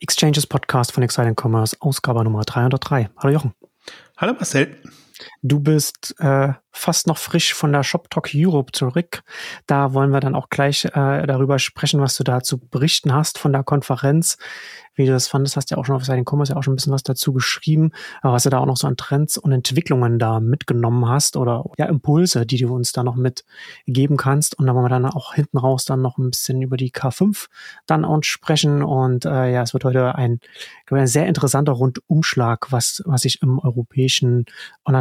Exchanges Podcast von Exciting Commerce, Ausgabe Nummer 303. Hallo Jochen. Hallo Marcel. Du bist äh, fast noch frisch von der Shop Talk Europe zurück. Da wollen wir dann auch gleich äh, darüber sprechen, was du da zu berichten hast von der Konferenz. Wie du das fandest, hast ja auch schon auf Seiten Commerce ja auch schon ein bisschen was dazu geschrieben, was du da auch noch so an Trends und Entwicklungen da mitgenommen hast oder ja Impulse, die du uns da noch mitgeben kannst. Und da wollen wir dann auch hinten raus dann noch ein bisschen über die K5 dann auch sprechen. Und äh, ja, es wird heute ein, ein sehr interessanter Rundumschlag, was, was sich im europäischen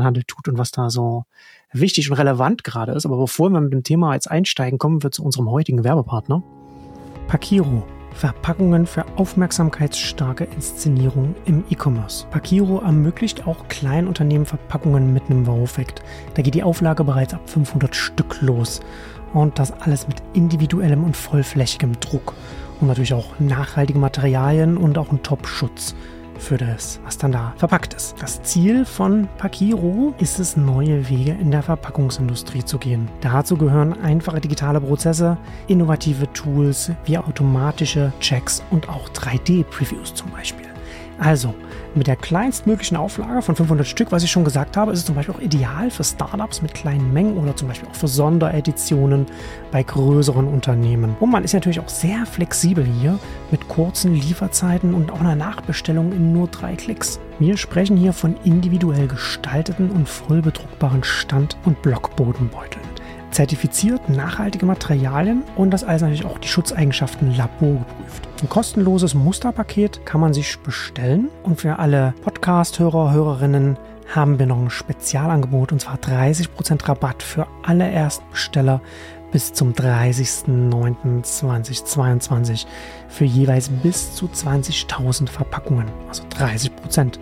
Onlinehandel tut und was da so wichtig und relevant gerade ist. Aber bevor wir mit dem Thema jetzt einsteigen, kommen wir zu unserem heutigen Werbepartner. Pakiro Verpackungen für aufmerksamkeitsstarke Inszenierung im E-Commerce. Pakiro ermöglicht auch Kleinunternehmen Verpackungen mit einem Wow-Effekt. Da geht die Auflage bereits ab 500 Stück los. Und das alles mit individuellem und vollflächigem Druck. Und natürlich auch nachhaltige Materialien und auch ein Top-Schutz für das, was dann da verpackt ist. Das Ziel von Pakiro ist es, neue Wege in der Verpackungsindustrie zu gehen. Dazu gehören einfache digitale Prozesse, innovative Tools wie automatische Checks und auch 3D-Previews zum Beispiel. Also, mit der kleinstmöglichen Auflage von 500 Stück, was ich schon gesagt habe, ist es zum Beispiel auch ideal für Startups mit kleinen Mengen oder zum Beispiel auch für Sondereditionen bei größeren Unternehmen. Und man ist natürlich auch sehr flexibel hier mit kurzen Lieferzeiten und auch einer Nachbestellung in nur drei Klicks. Wir sprechen hier von individuell gestalteten und vollbedruckbaren Stand- und Blockbodenbeuteln zertifiziert nachhaltige Materialien und das alles natürlich auch die Schutzeigenschaften laborgeprüft. Ein kostenloses Musterpaket kann man sich bestellen und für alle Podcast-Hörer, Hörerinnen haben wir noch ein Spezialangebot und zwar 30% Rabatt für alle Erstbesteller bis zum 30.09.2022 für jeweils bis zu 20.000 Verpackungen, also 30%.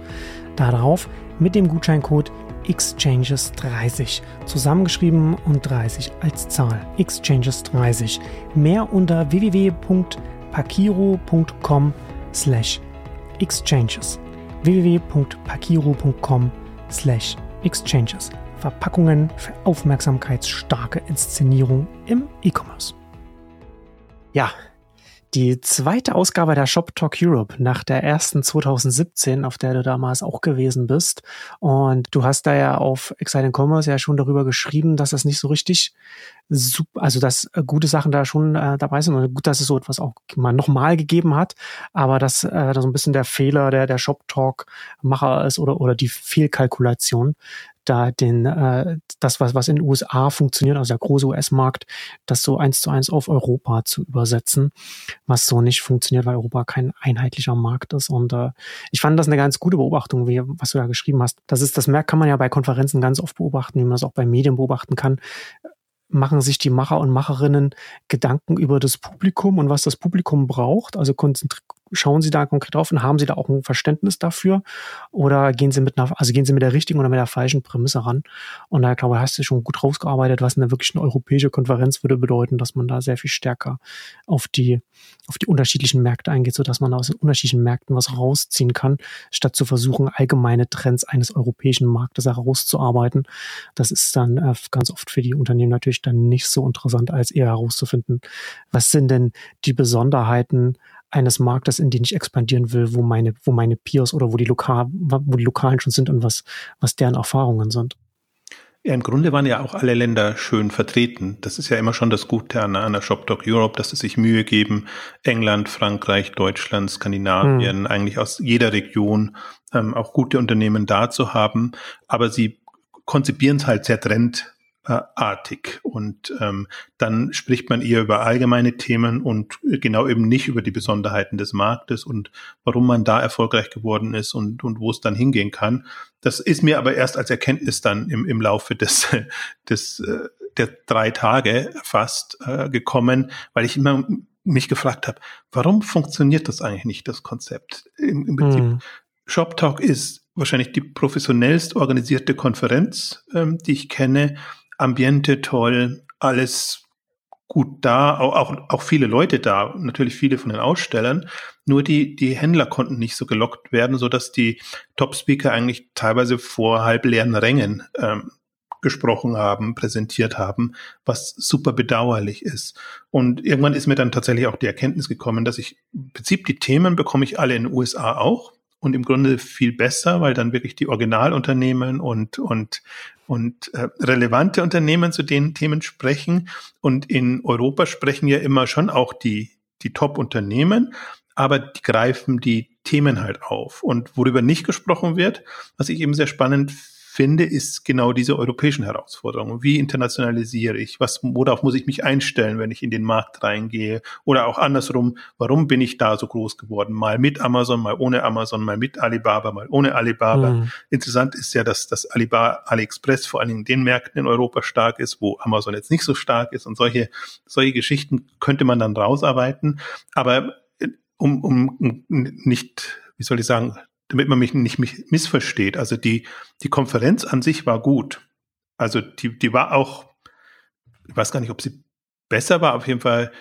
Darauf mit dem Gutscheincode Exchanges 30. Zusammengeschrieben und 30 als Zahl. Exchanges 30. Mehr unter www.pakiro.com slash exchanges. www.pakiro.com slash exchanges. Verpackungen für aufmerksamkeitsstarke Inszenierung im E-Commerce. Ja, die zweite Ausgabe der Shop Talk Europe nach der ersten 2017, auf der du damals auch gewesen bist. Und du hast da ja auf Exciting Commerce ja schon darüber geschrieben, dass das nicht so richtig, also dass äh, gute Sachen da schon äh, dabei sind und gut, dass es so etwas auch mal nochmal gegeben hat, aber dass äh, da so ein bisschen der Fehler der, der Shop Talk Macher ist oder, oder die Fehlkalkulation, da den, äh, das, was, was in den USA funktioniert, also der große US-Markt, das so eins zu eins auf Europa zu übersetzen, was so nicht funktioniert, weil Europa kein einheitlicher Markt ist. Und äh, ich fand das eine ganz gute Beobachtung, wie, was du da geschrieben hast. Das ist, das merkt, kann man ja bei Konferenzen ganz oft beobachten, wie man das auch bei Medien beobachten kann machen sich die Macher und Macherinnen Gedanken über das Publikum und was das Publikum braucht. Also schauen Sie da konkret drauf und haben Sie da auch ein Verständnis dafür? Oder gehen Sie mit einer, also gehen Sie mit der richtigen oder mit der falschen Prämisse ran? Und da glaube ich, hast du schon gut rausgearbeitet, was eine wirklich eine europäische Konferenz würde bedeuten, dass man da sehr viel stärker auf die, auf die unterschiedlichen Märkte eingeht, sodass man aus den unterschiedlichen Märkten was rausziehen kann, statt zu versuchen, allgemeine Trends eines europäischen Marktes herauszuarbeiten. Das ist dann äh, ganz oft für die Unternehmen natürlich dann nicht so interessant, als eher herauszufinden, was sind denn die Besonderheiten eines Marktes, in den ich expandieren will, wo meine, wo meine Peers oder wo die Lokal, wo die Lokalen schon sind und was, was deren Erfahrungen sind. Ja, im Grunde waren ja auch alle Länder schön vertreten. Das ist ja immer schon das Gute an einer ShopDoc Europe, dass sie sich Mühe geben. England, Frankreich, Deutschland, Skandinavien, hm. eigentlich aus jeder Region ähm, auch gute Unternehmen da zu haben. Aber sie konzipieren es halt sehr trend artig. Und ähm, dann spricht man eher über allgemeine Themen und genau eben nicht über die Besonderheiten des Marktes und warum man da erfolgreich geworden ist und, und wo es dann hingehen kann. Das ist mir aber erst als Erkenntnis dann im, im Laufe des, des äh, der drei Tage fast äh, gekommen, weil ich immer mich gefragt habe, warum funktioniert das eigentlich nicht, das Konzept? Im, im Prinzip, hm. Shop Talk ist wahrscheinlich die professionellst organisierte Konferenz, ähm, die ich kenne Ambiente toll, alles gut da, auch, auch, viele Leute da, natürlich viele von den Ausstellern. Nur die, die Händler konnten nicht so gelockt werden, so dass die Top-Speaker eigentlich teilweise vor halbleeren Rängen ähm, gesprochen haben, präsentiert haben, was super bedauerlich ist. Und irgendwann ist mir dann tatsächlich auch die Erkenntnis gekommen, dass ich im Prinzip die Themen bekomme ich alle in den USA auch und im Grunde viel besser, weil dann wirklich die Originalunternehmen und und und äh, relevante Unternehmen zu den Themen sprechen. Und in Europa sprechen ja immer schon auch die die Top-Unternehmen, aber die greifen die Themen halt auf. Und worüber nicht gesprochen wird, was ich eben sehr spannend finde, ist genau diese europäischen Herausforderungen. Wie internationalisiere ich? Was, worauf muss ich mich einstellen, wenn ich in den Markt reingehe? Oder auch andersrum, warum bin ich da so groß geworden? Mal mit Amazon, mal ohne Amazon, mal mit Alibaba, mal ohne Alibaba. Mhm. Interessant ist ja, dass das Alibaba, AliExpress vor allen Dingen in den Märkten in Europa stark ist, wo Amazon jetzt nicht so stark ist. Und solche, solche Geschichten könnte man dann rausarbeiten. Aber äh, um, um nicht, wie soll ich sagen, damit man mich nicht missversteht. Also die, die Konferenz an sich war gut. Also die, die war auch, ich weiß gar nicht, ob sie besser war, auf jeden Fall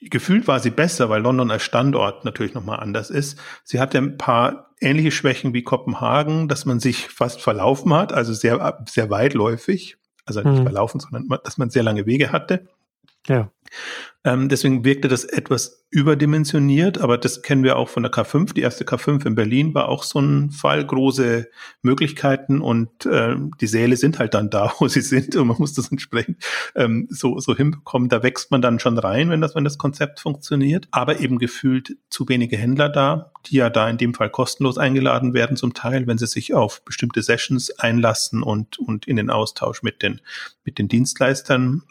gefühlt war sie besser, weil London als Standort natürlich nochmal anders ist. Sie hatte ein paar ähnliche Schwächen wie Kopenhagen, dass man sich fast verlaufen hat, also sehr, sehr weitläufig. Also nicht mhm. verlaufen, sondern dass man sehr lange Wege hatte. Ja. Ähm, deswegen wirkte das etwas überdimensioniert, aber das kennen wir auch von der K5. Die erste K5 in Berlin war auch so ein Fall, große Möglichkeiten und äh, die Säle sind halt dann da, wo sie sind und man muss das entsprechend ähm, so, so hinbekommen. Da wächst man dann schon rein, wenn das, wenn das Konzept funktioniert, aber eben gefühlt zu wenige Händler da, die ja da in dem Fall kostenlos eingeladen werden zum Teil, wenn sie sich auf bestimmte Sessions einlassen und, und in den Austausch mit den, mit den Dienstleistern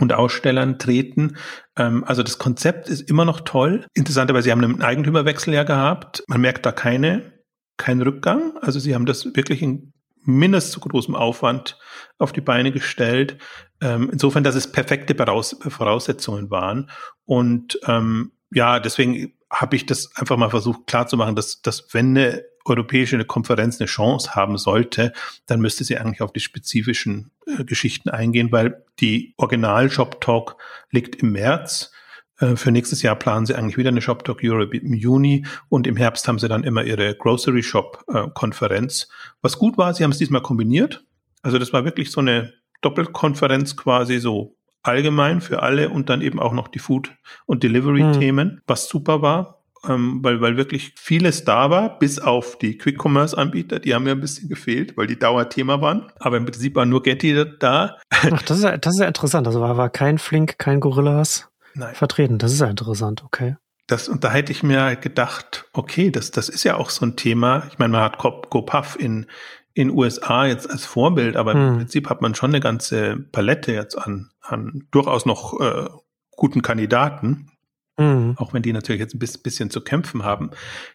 und Ausstellern treten. Ähm, also das Konzept ist immer noch toll. Interessanterweise, sie haben einen Eigentümerwechsel ja gehabt. Man merkt da keine, keinen Rückgang. Also sie haben das wirklich in mindestens zu großem Aufwand auf die Beine gestellt. Ähm, insofern, dass es perfekte Voraussetzungen waren. Und ähm, ja, deswegen habe ich das einfach mal versucht klarzumachen, dass, dass wenn eine europäische Konferenz eine Chance haben sollte, dann müsste sie eigentlich auf die spezifischen äh, Geschichten eingehen, weil die Original Shop Talk liegt im März. Äh, für nächstes Jahr planen sie eigentlich wieder eine Shop Talk Europe im Juni und im Herbst haben sie dann immer ihre Grocery Shop äh, Konferenz. Was gut war, sie haben es diesmal kombiniert. Also das war wirklich so eine Doppelkonferenz quasi so allgemein für alle und dann eben auch noch die Food- und Delivery-Themen, hm. was super war ähm, weil, weil wirklich vieles da war, bis auf die Quick-Commerce-Anbieter, die haben mir ein bisschen gefehlt, weil die Dauerthema waren. Aber im Prinzip war nur Getty da. Ach, das ist, ja, das ist ja interessant. Also war, war kein Flink, kein Gorillas Nein. vertreten. Das ist ja interessant, okay. Das, und da hätte ich mir gedacht, okay, das, das ist ja auch so ein Thema. Ich meine, man hat GoPuff in, in USA jetzt als Vorbild, aber hm. im Prinzip hat man schon eine ganze Palette jetzt an, an durchaus noch äh, guten Kandidaten. Mhm. Auch wenn die natürlich jetzt ein bisschen zu kämpfen haben.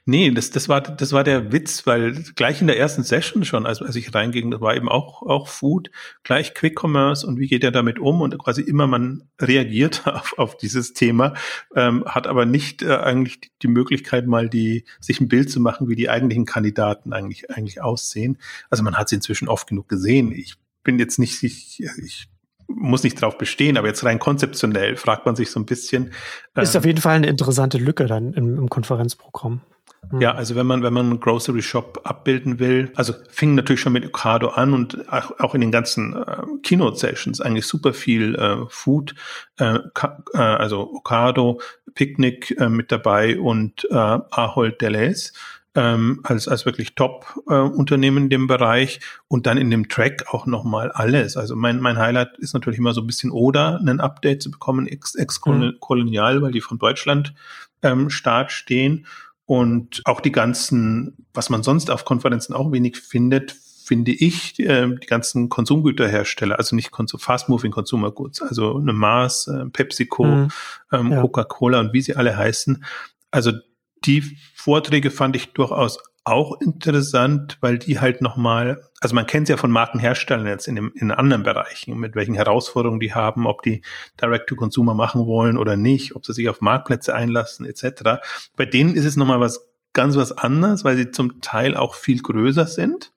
Nee, das, das, war, das war der Witz, weil gleich in der ersten Session schon, als, als ich reinging, das war eben auch, auch Food, gleich Quick Commerce und wie geht er damit um und quasi immer man reagiert auf, auf dieses Thema, ähm, hat aber nicht äh, eigentlich die Möglichkeit mal die, sich ein Bild zu machen, wie die eigentlichen Kandidaten eigentlich, eigentlich aussehen. Also man hat sie inzwischen oft genug gesehen. Ich bin jetzt nicht, ich, ich muss nicht drauf bestehen, aber jetzt rein konzeptionell fragt man sich so ein bisschen. Ist ähm, auf jeden Fall eine interessante Lücke dann im, im Konferenzprogramm. Hm. Ja, also wenn man, wenn man einen Grocery Shop abbilden will, also fing natürlich schon mit Ocado an und auch in den ganzen äh, Keynote Sessions eigentlich super viel äh, Food, äh, äh, also Ocado, Picnic äh, mit dabei und äh, Ahold Deleuze ähm, als, als wirklich Top-Unternehmen äh, in dem Bereich und dann in dem Track auch nochmal alles. Also mein, mein Highlight ist natürlich immer so ein bisschen Oder, ein Update zu bekommen, ex-kolonial, mhm. weil die von Deutschland ähm, Start stehen. Und auch die ganzen, was man sonst auf Konferenzen auch wenig findet, finde ich, äh, die ganzen Konsumgüterhersteller, also nicht Fast-Moving Consumer Goods, also eine Mars, äh, PepsiCo, mhm. ähm, ja. Coca-Cola und wie sie alle heißen. Also die Vorträge fand ich durchaus auch interessant, weil die halt nochmal, also man kennt es ja von Markenherstellern jetzt in, dem, in anderen Bereichen, mit welchen Herausforderungen die haben, ob die Direct-to-Consumer machen wollen oder nicht, ob sie sich auf Marktplätze einlassen etc. Bei denen ist es nochmal was ganz was anderes, weil sie zum Teil auch viel größer sind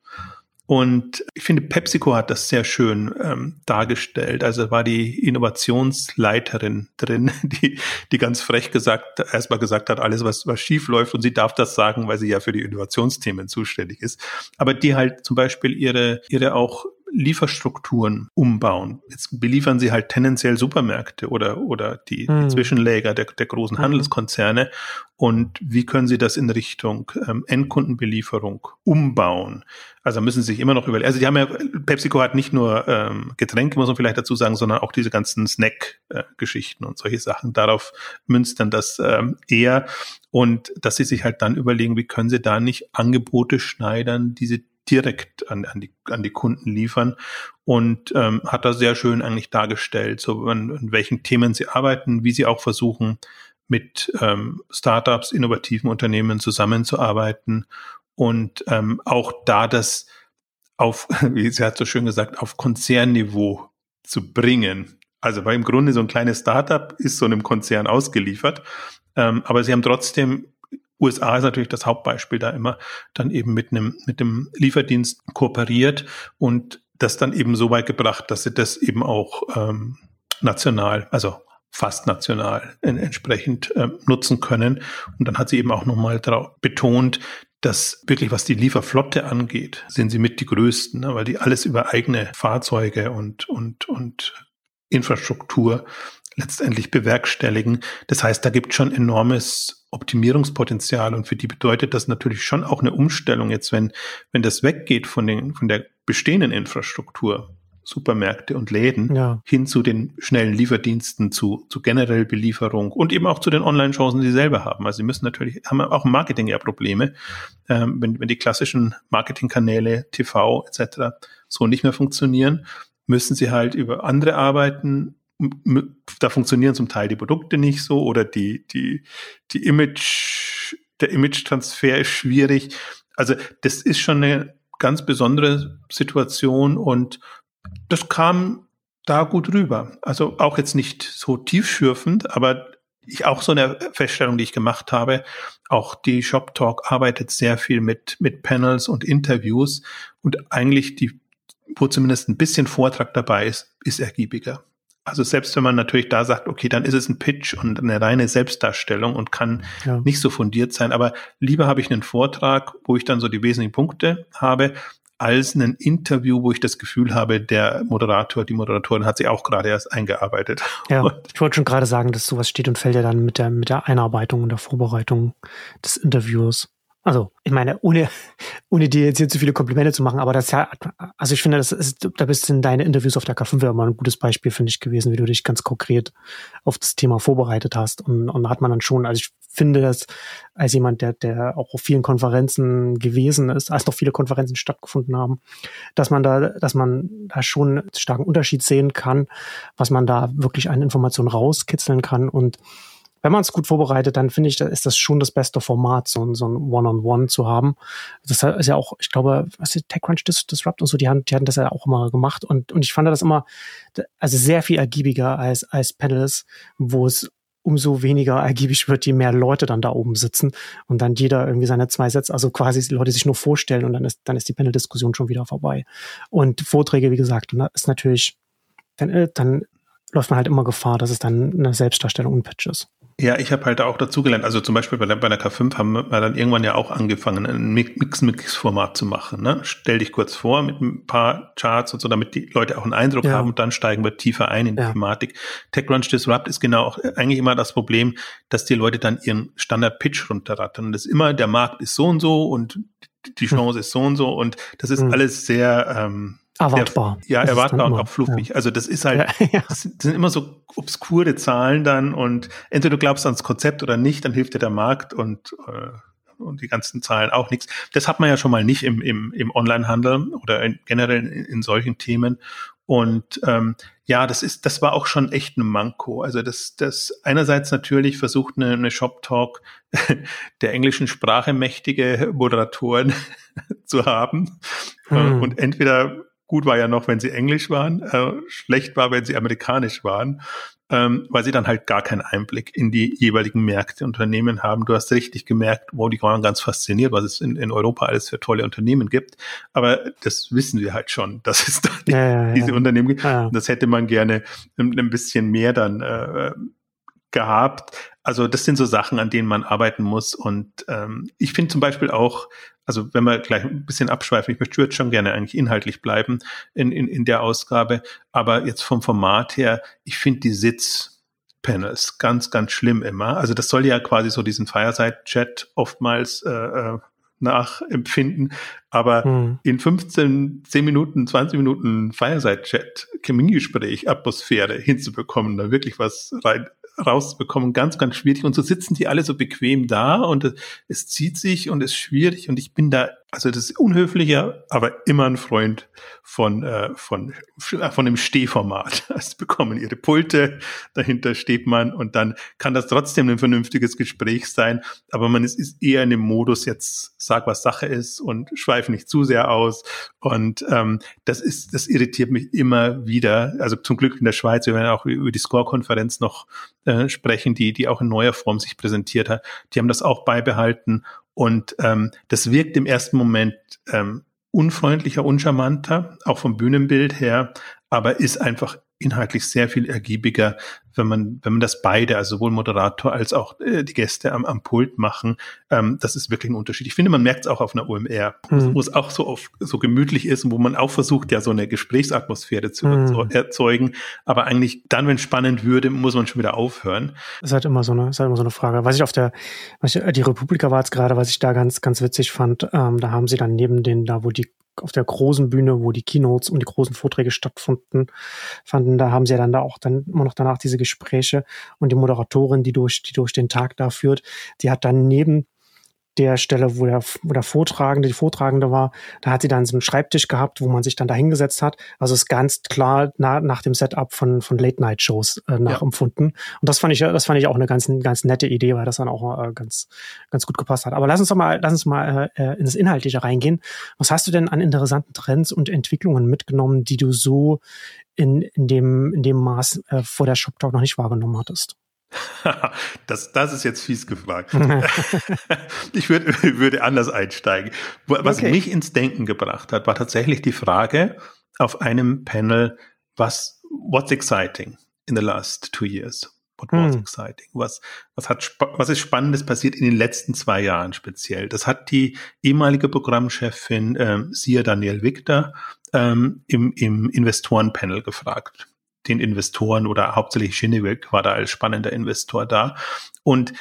und ich finde, PepsiCo hat das sehr schön ähm, dargestellt. Also war die Innovationsleiterin drin, die, die ganz frech gesagt, erstmal gesagt hat, alles, was, was schief läuft, und sie darf das sagen, weil sie ja für die Innovationsthemen zuständig ist. Aber die halt zum Beispiel ihre, ihre auch Lieferstrukturen umbauen. Jetzt beliefern sie halt tendenziell Supermärkte oder, oder die, hm. die Zwischenläger der, der großen mhm. Handelskonzerne. Und wie können sie das in Richtung ähm, Endkundenbelieferung umbauen? Also müssen sie sich immer noch überlegen. Also die haben ja, PepsiCo hat nicht nur ähm, Getränke, muss man vielleicht dazu sagen, sondern auch diese ganzen Snack-Geschichten und solche Sachen. Darauf münzt dann das ähm, eher. Und dass sie sich halt dann überlegen, wie können sie da nicht Angebote schneidern, diese direkt an, an, die, an die Kunden liefern und ähm, hat da sehr schön eigentlich dargestellt, so an, an welchen Themen sie arbeiten, wie sie auch versuchen, mit ähm, Startups, innovativen Unternehmen zusammenzuarbeiten und ähm, auch da das auf, wie sie hat so schön gesagt, auf Konzernniveau zu bringen. Also weil im Grunde so ein kleines Startup ist so einem Konzern ausgeliefert, ähm, aber sie haben trotzdem USA ist natürlich das Hauptbeispiel da immer, dann eben mit einem, mit dem Lieferdienst kooperiert und das dann eben so weit gebracht, dass sie das eben auch ähm, national, also fast national in, entsprechend äh, nutzen können. Und dann hat sie eben auch nochmal betont, dass wirklich was die Lieferflotte angeht, sind sie mit die größten, ne, weil die alles über eigene Fahrzeuge und, und, und Infrastruktur letztendlich bewerkstelligen. Das heißt, da gibt schon enormes Optimierungspotenzial und für die bedeutet das natürlich schon auch eine Umstellung jetzt, wenn, wenn das weggeht von den, von der bestehenden Infrastruktur, Supermärkte und Läden ja. hin zu den schnellen Lieferdiensten, zu, zu generell Belieferung und eben auch zu den Online-Chancen, die sie selber haben. Also sie müssen natürlich, haben auch im Marketing ja Probleme, ähm, wenn, wenn die klassischen Marketingkanäle, TV etc. so nicht mehr funktionieren, müssen sie halt über andere arbeiten, da funktionieren zum Teil die Produkte nicht so oder die, die, die Image, der Image-Transfer ist schwierig. Also das ist schon eine ganz besondere Situation und das kam da gut rüber. Also auch jetzt nicht so tiefschürfend, aber ich auch so eine Feststellung, die ich gemacht habe. Auch die Shop Talk arbeitet sehr viel mit, mit Panels und Interviews und eigentlich die, wo zumindest ein bisschen Vortrag dabei ist, ist ergiebiger. Also selbst wenn man natürlich da sagt, okay, dann ist es ein Pitch und eine reine Selbstdarstellung und kann ja. nicht so fundiert sein, aber lieber habe ich einen Vortrag, wo ich dann so die wesentlichen Punkte habe, als ein Interview, wo ich das Gefühl habe, der Moderator, die Moderatorin hat sich auch gerade erst eingearbeitet. Ja, ich wollte schon gerade sagen, dass sowas steht und fällt ja dann mit der, mit der Einarbeitung und der Vorbereitung des Interviews. Also, ich meine, ohne, ohne dir jetzt hier zu viele Komplimente zu machen, aber das ja, also ich finde, das ist, da bist in deine Interviews auf der K5 immer ein gutes Beispiel, finde ich, gewesen, wie du dich ganz konkret auf das Thema vorbereitet hast. Und, und hat man dann schon, also ich finde das als jemand, der, der auch auf vielen Konferenzen gewesen ist, als noch viele Konferenzen stattgefunden haben, dass man da, dass man da schon einen starken Unterschied sehen kann, was man da wirklich an Informationen rauskitzeln kann und wenn man es gut vorbereitet, dann finde ich, da ist das schon das beste Format, so, so ein One-on-One -on -One zu haben. Das ist ja auch, ich glaube, was ist TechCrunch Disrupt und so, die haben, die hatten das ja auch immer gemacht und, und ich fand das immer, also sehr viel ergiebiger als, als Panels, wo es umso weniger ergiebig wird, je mehr Leute dann da oben sitzen und dann jeder irgendwie seine zwei Sätze, also quasi die Leute sich nur vorstellen und dann ist, dann ist die Panel-Diskussion schon wieder vorbei. Und Vorträge, wie gesagt, ist natürlich, dann, äh, dann läuft man halt immer Gefahr, dass es dann eine Selbstdarstellung und Pitch ist. Ja, ich habe halt auch dazugelernt. Also zum Beispiel bei der, bei der K5 haben wir dann irgendwann ja auch angefangen, ein Mix-Mix-Format zu machen. Ne? Stell dich kurz vor mit ein paar Charts und so, damit die Leute auch einen Eindruck ja. haben und dann steigen wir tiefer ein in die ja. Thematik. TechCrunch Disrupt ist genau auch eigentlich immer das Problem, dass die Leute dann ihren Standard-Pitch runterrattern. Und das ist immer, der Markt ist so und so und die. Chance ist so und so und das ist hm. alles sehr ähm, Erwartbar. ja, erwartbar und auch fluffig. Ja. Also das ist halt, ja. das sind immer so obskure Zahlen dann und entweder du glaubst ans Konzept oder nicht, dann hilft dir der Markt und, äh, und die ganzen Zahlen auch nichts. Das hat man ja schon mal nicht im, im, im Onlinehandel oder in, generell in, in solchen Themen. Und ähm, ja, das ist, das war auch schon echt ein Manko. Also das, das einerseits natürlich versucht eine, eine Shop Talk der englischen Sprache mächtige Moderatoren zu haben. Hm. Und entweder Gut war ja noch, wenn sie Englisch waren, äh, schlecht war, wenn sie amerikanisch waren, ähm, weil sie dann halt gar keinen Einblick in die jeweiligen Märkte Unternehmen haben. Du hast richtig gemerkt, wow, die waren ganz fasziniert, was es in, in Europa alles für tolle Unternehmen gibt. Aber das wissen wir halt schon, dass es da die, ja, ja, diese ja. Unternehmen gibt. Das hätte man gerne ein, ein bisschen mehr dann äh, gehabt. Also das sind so Sachen, an denen man arbeiten muss. Und ähm, ich finde zum Beispiel auch, also wenn wir gleich ein bisschen abschweifen, ich möchte jetzt schon gerne eigentlich inhaltlich bleiben in, in, in der Ausgabe, aber jetzt vom Format her, ich finde die Sitzpanels ganz, ganz schlimm immer. Also das soll ja quasi so diesen Fireside-Chat oftmals äh, äh nachempfinden. Aber hm. in 15, 10 Minuten, 20 Minuten Fireside-Chat, Kamingespräch, Atmosphäre hinzubekommen, da wirklich was rein rauszubekommen, ganz, ganz schwierig. Und so sitzen die alle so bequem da und es zieht sich und es ist schwierig und ich bin da also das ist unhöflicher, aber immer ein Freund von, äh, von, von dem Stehformat. Also bekommen ihre Pulte, dahinter steht man und dann kann das trotzdem ein vernünftiges Gespräch sein, aber man ist, ist eher in dem Modus jetzt, sag, was Sache ist und schweif nicht zu sehr aus. Und ähm, das ist, das irritiert mich immer wieder. Also zum Glück in der Schweiz, wir werden auch über die Score-Konferenz noch äh, sprechen, die, die auch in neuer Form sich präsentiert hat. Die haben das auch beibehalten und ähm, das wirkt im ersten Moment ähm, unfreundlicher, uncharmanter, auch vom Bühnenbild her, aber ist einfach inhaltlich sehr viel ergiebiger, wenn man, wenn man das beide, also sowohl Moderator als auch äh, die Gäste am, am Pult machen. Ähm, das ist wirklich ein Unterschied. Ich finde, man merkt es auch auf einer OMR, mhm. wo es auch so oft so gemütlich ist und wo man auch versucht, ja so eine Gesprächsatmosphäre zu mhm. erzeugen. Aber eigentlich dann, wenn es spannend würde, muss man schon wieder aufhören. Das ist halt immer so eine, ist halt immer so eine Frage. Was ich auf der, was ich, die Republika war jetzt gerade, was ich da ganz, ganz witzig fand, ähm, da haben sie dann neben den, da wo die auf der großen Bühne, wo die Keynotes und die großen Vorträge stattfanden, fanden, da haben sie ja dann da auch dann immer noch danach diese Gespräche. Und die Moderatorin, die durch, die durch den Tag da führt, die hat dann neben der Stelle, wo der, wo der Vortragende, die Vortragende war, da hat sie dann so einen Schreibtisch gehabt, wo man sich dann da hingesetzt hat. Also ist ganz klar na, nach dem Setup von, von Late-Night-Shows äh, nachempfunden. Ja. Und das fand ich, das fand ich auch eine ganz, ganz nette Idee, weil das dann auch äh, ganz, ganz gut gepasst hat. Aber lass uns doch mal, lass uns mal äh, ins Inhaltliche reingehen. Was hast du denn an interessanten Trends und Entwicklungen mitgenommen, die du so in, in dem, in dem Maß äh, vor der Shop Talk noch nicht wahrgenommen hattest? das, das ist jetzt fies gefragt. ich würde, würde anders einsteigen. Was okay. mich ins Denken gebracht hat, war tatsächlich die Frage auf einem Panel, was, what's exciting in the last two years? What was hm. exciting? Was, was hat, was ist Spannendes passiert in den letzten zwei Jahren speziell? Das hat die ehemalige Programmchefin, ähm, Sia Daniel Victor, ähm, im, im Investorenpanel gefragt den Investoren oder hauptsächlich Shinnewick war da als spannender Investor da. Und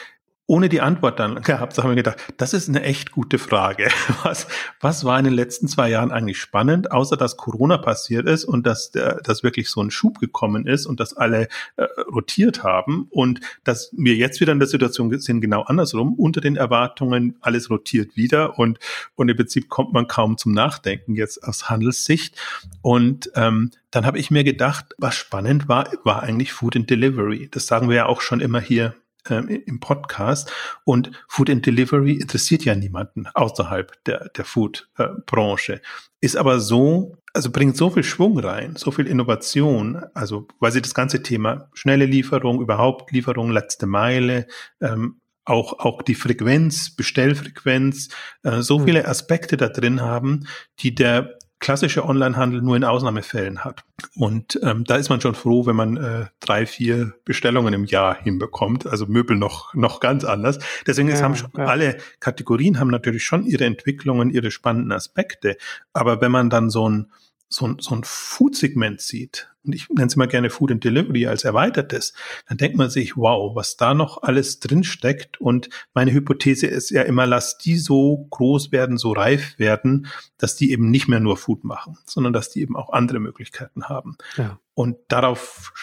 ohne die Antwort dann gehabt, haben wir gedacht, das ist eine echt gute Frage. Was, was war in den letzten zwei Jahren eigentlich spannend, außer dass Corona passiert ist und dass, der, dass wirklich so ein Schub gekommen ist und dass alle äh, rotiert haben und dass wir jetzt wieder in der Situation sind, genau andersrum, unter den Erwartungen, alles rotiert wieder und, und im Prinzip kommt man kaum zum Nachdenken jetzt aus Handelssicht. Und ähm, dann habe ich mir gedacht, was spannend war, war eigentlich Food and Delivery. Das sagen wir ja auch schon immer hier im Podcast. Und Food and Delivery interessiert ja niemanden außerhalb der, der Food-Branche. Ist aber so, also bringt so viel Schwung rein, so viel Innovation, also weil sie das ganze Thema schnelle Lieferung, überhaupt Lieferung, letzte Meile, ähm, auch, auch die Frequenz, Bestellfrequenz, äh, so hm. viele Aspekte da drin haben, die der klassische Onlinehandel nur in Ausnahmefällen hat. Und ähm, da ist man schon froh, wenn man äh, drei, vier Bestellungen im Jahr hinbekommt. Also Möbel noch noch ganz anders. Deswegen ja, haben schon ja. alle Kategorien haben natürlich schon ihre Entwicklungen, ihre spannenden Aspekte. Aber wenn man dann so ein so ein, so ein Food-Segment sieht, und ich nenne es mal gerne Food and Delivery als erweitertes, dann denkt man sich, wow, was da noch alles drin steckt. Und meine Hypothese ist ja immer, lass die so groß werden, so reif werden, dass die eben nicht mehr nur Food machen, sondern dass die eben auch andere Möglichkeiten haben. Ja. Und darauf,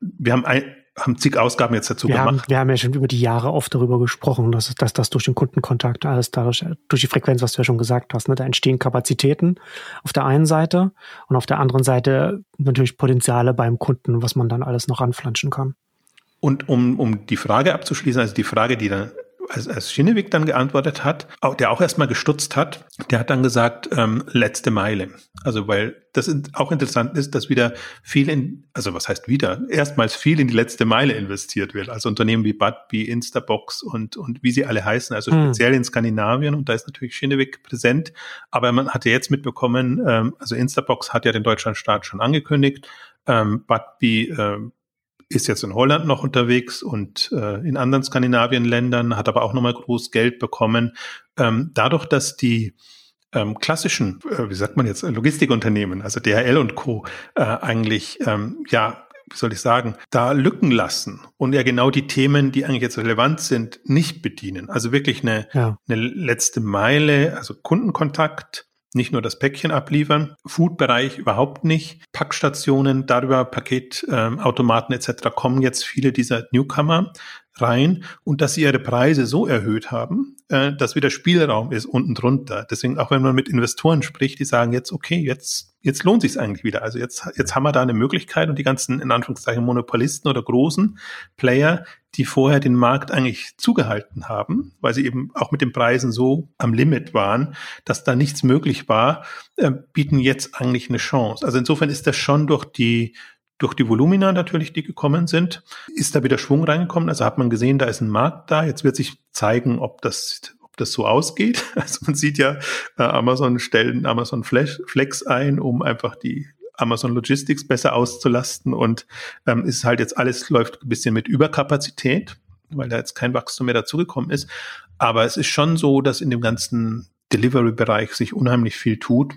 wir haben ein, haben zig Ausgaben jetzt dazu wir gemacht. Haben, wir haben ja schon über die Jahre oft darüber gesprochen, dass, dass das durch den Kundenkontakt alles dadurch, durch die Frequenz, was du ja schon gesagt hast, ne, da entstehen Kapazitäten auf der einen Seite und auf der anderen Seite natürlich Potenziale beim Kunden, was man dann alles noch anflanschen kann. Und um, um die Frage abzuschließen, also die Frage, die dann als, als Schinnewig dann geantwortet hat, der auch erstmal gestutzt hat, der hat dann gesagt, ähm, letzte Meile. Also weil das auch interessant ist, dass wieder viel in, also was heißt wieder, erstmals viel in die letzte Meile investiert wird. Also Unternehmen wie Budbee, Instabox und, und wie sie alle heißen, also hm. speziell in Skandinavien und da ist natürlich Schinnewig präsent. Aber man hatte jetzt mitbekommen, ähm, also Instabox hat ja den Deutschlandstaat schon angekündigt, ähm, Budbee, ähm, ist jetzt in Holland noch unterwegs und äh, in anderen Skandinavienländern, hat aber auch nochmal groß Geld bekommen. Ähm, dadurch, dass die ähm, klassischen, äh, wie sagt man jetzt, Logistikunternehmen, also DHL und Co., äh, eigentlich ähm, ja wie soll ich sagen, da Lücken lassen und ja genau die Themen, die eigentlich jetzt relevant sind, nicht bedienen. Also wirklich eine, ja. eine letzte Meile, also Kundenkontakt, nicht nur das Päckchen abliefern, Food-Bereich überhaupt nicht, Packstationen, darüber Paketautomaten ähm, etc. kommen jetzt viele dieser Newcomer rein und dass sie ihre Preise so erhöht haben, äh, dass wieder Spielraum ist unten drunter. Deswegen auch wenn man mit Investoren spricht, die sagen jetzt, okay, jetzt, jetzt lohnt sich eigentlich wieder. Also jetzt, jetzt haben wir da eine Möglichkeit und die ganzen, in Anführungszeichen, Monopolisten oder großen Player, die vorher den Markt eigentlich zugehalten haben, weil sie eben auch mit den Preisen so am Limit waren, dass da nichts möglich war, äh, bieten jetzt eigentlich eine Chance. Also insofern ist das schon durch die durch die Volumina natürlich, die gekommen sind, ist da wieder Schwung reingekommen. Also hat man gesehen, da ist ein Markt da. Jetzt wird sich zeigen, ob das, das so ausgeht. Also man sieht ja, äh, Amazon stellen Amazon Flex ein, um einfach die Amazon Logistics besser auszulasten und ähm, ist halt jetzt alles läuft ein bisschen mit Überkapazität, weil da jetzt kein Wachstum mehr dazugekommen ist. Aber es ist schon so, dass in dem ganzen Delivery-Bereich sich unheimlich viel tut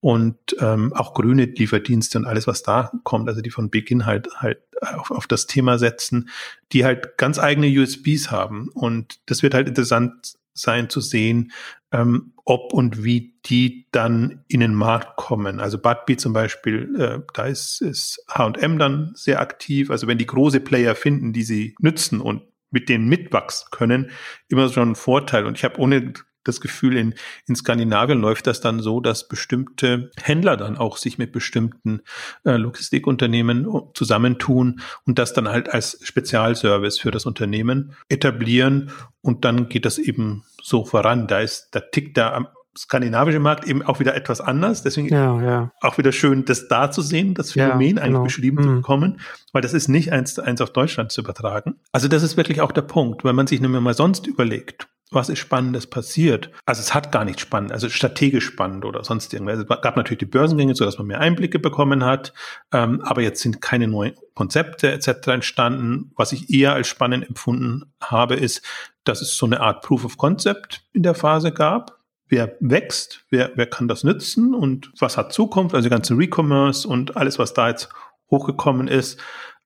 und ähm, auch grüne Lieferdienste und alles, was da kommt, also die von Beginn halt halt auf, auf das Thema setzen, die halt ganz eigene USBs haben. Und das wird halt interessant sein zu sehen, ähm, ob und wie die dann in den Markt kommen. Also Budbee zum Beispiel, äh, da ist, ist H&M dann sehr aktiv. Also wenn die große Player finden, die sie nützen und mit denen mitwachsen können, immer schon ein Vorteil. Und ich habe ohne das Gefühl, in, in Skandinavien läuft das dann so, dass bestimmte Händler dann auch sich mit bestimmten äh, Logistikunternehmen zusammentun und das dann halt als Spezialservice für das Unternehmen etablieren und dann geht das eben so voran. Da ist, da tickt der skandinavische Markt eben auch wieder etwas anders. Deswegen ja, ja. auch wieder schön, das da zu sehen, das Phänomen ja, eigentlich genau. beschrieben mhm. zu bekommen, weil das ist nicht eins zu eins auf Deutschland zu übertragen. Also das ist wirklich auch der Punkt, wenn man sich nämlich mal sonst überlegt, was ist Spannendes passiert. Also es hat gar nichts spannend, also strategisch spannend oder sonst irgendwas. Es gab natürlich die Börsengänge, so dass man mehr Einblicke bekommen hat, ähm, aber jetzt sind keine neuen Konzepte etc. entstanden. Was ich eher als spannend empfunden habe, ist, dass es so eine Art Proof of Concept in der Phase gab. Wer wächst, wer, wer kann das nützen und was hat Zukunft, also ganze Recommerce und alles, was da jetzt hochgekommen ist.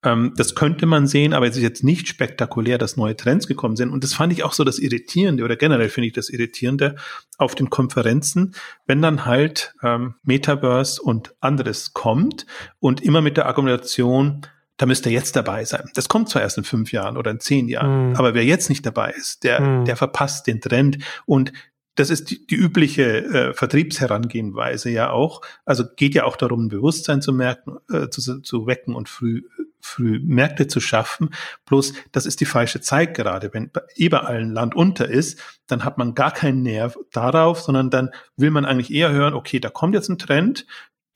Ähm, das könnte man sehen, aber es ist jetzt nicht spektakulär, dass neue Trends gekommen sind. Und das fand ich auch so das Irritierende oder generell finde ich das Irritierende auf den Konferenzen, wenn dann halt ähm, Metaverse und anderes kommt und immer mit der Argumentation, da müsste er jetzt dabei sein. Das kommt zwar erst in fünf Jahren oder in zehn Jahren, mm. aber wer jetzt nicht dabei ist, der, mm. der verpasst den Trend. Und das ist die, die übliche äh, Vertriebsherangehenweise ja auch. Also geht ja auch darum, ein Bewusstsein zu merken, äh, zu, zu wecken und früh früh Märkte zu schaffen. Bloß, das ist die falsche Zeit gerade. Wenn überall ein Land unter ist, dann hat man gar keinen Nerv darauf, sondern dann will man eigentlich eher hören, okay, da kommt jetzt ein Trend,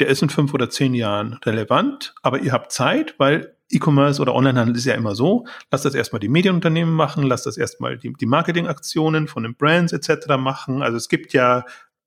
der ist in fünf oder zehn Jahren relevant, aber ihr habt Zeit, weil E-Commerce oder Onlinehandel ist ja immer so, lasst das erstmal die Medienunternehmen machen, lasst das erstmal die, die Marketingaktionen von den Brands etc. machen. Also es gibt ja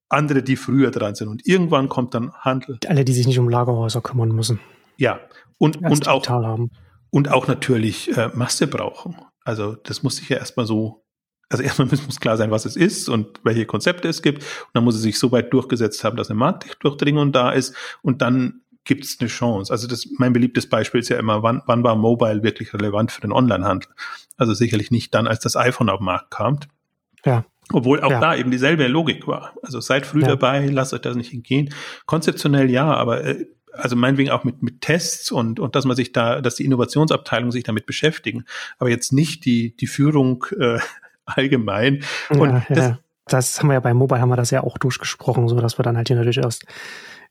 andere, die früher dran sind und irgendwann kommt dann Handel. Alle, die sich nicht um Lagerhäuser kümmern müssen. Ja, und, und auch, haben. und auch natürlich äh, Masse brauchen. Also das muss sich ja erstmal so, also erstmal muss klar sein, was es ist und welche Konzepte es gibt. Und dann muss es sich so weit durchgesetzt haben, dass eine Marktdurchdringung da ist. Und dann gibt es eine Chance. Also das, mein beliebtes Beispiel ist ja immer, wann, wann war Mobile wirklich relevant für den Onlinehandel? Also sicherlich nicht dann, als das iPhone auf den Markt kam. Ja. Obwohl auch ja. da eben dieselbe Logik war. Also seid früh ja. dabei, lasst euch das nicht entgehen. Konzeptionell ja, aber äh, also meinetwegen auch mit, mit Tests und, und dass man sich da, dass die Innovationsabteilung sich damit beschäftigen, aber jetzt nicht die, die Führung äh, allgemein. Und ja, das, ja. das haben wir ja bei Mobile haben wir das ja auch durchgesprochen, so dass wir dann halt hier natürlich erst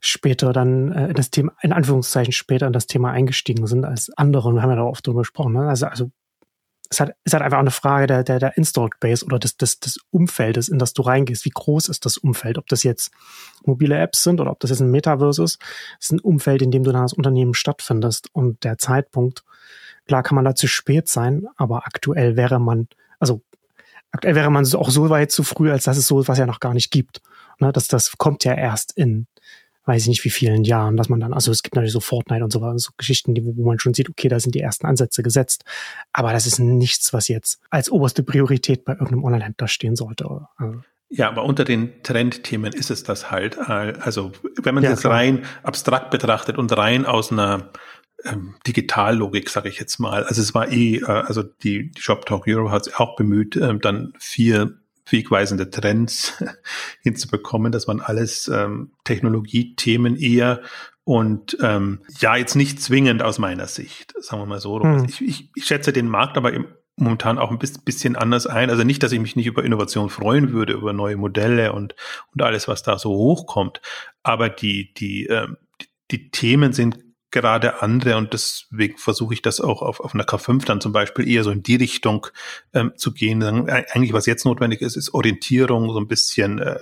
später dann äh, in das Thema, in Anführungszeichen später in das Thema eingestiegen sind als andere. Und wir haben ja da oft drüber gesprochen. Ne? Also, also es hat, es hat einfach auch eine Frage der, der, der Installed Base oder des, des, des Umfeldes, in das du reingehst. Wie groß ist das Umfeld? Ob das jetzt mobile Apps sind oder ob das jetzt ein Metaverse ist, ist ein Umfeld, in dem du dann als Unternehmen stattfindest. Und der Zeitpunkt, klar kann man da zu spät sein, aber aktuell wäre man, also aktuell wäre man auch so weit zu früh, als dass es so was ja noch gar nicht gibt. Ne, das, das kommt ja erst in weiß ich nicht wie vielen Jahren, dass man dann, also es gibt natürlich so Fortnite und so, so Geschichten, die, wo man schon sieht, okay, da sind die ersten Ansätze gesetzt. Aber das ist nichts, was jetzt als oberste Priorität bei irgendeinem Online-Händler stehen sollte. Ja, aber unter den Trendthemen ist es das halt. Also wenn man es ja, jetzt rein abstrakt betrachtet und rein aus einer ähm, Digitallogik, sage ich jetzt mal. Also es war eh, äh, also die, die Shop Talk Euro hat sich auch bemüht, ähm, dann vier wegweisende Trends hinzubekommen. Das waren alles ähm, Technologiethemen eher und ähm, ja, jetzt nicht zwingend aus meiner Sicht, sagen wir mal so. Hm. Ich, ich, ich schätze den Markt aber im, momentan auch ein bisschen anders ein. Also nicht, dass ich mich nicht über Innovation freuen würde, über neue Modelle und, und alles, was da so hochkommt. Aber die, die, ähm, die, die Themen sind gerade andere und deswegen versuche ich das auch auf, auf einer K5 dann zum Beispiel eher so in die Richtung ähm, zu gehen. Dann, eigentlich, was jetzt notwendig ist, ist Orientierung, so ein bisschen äh,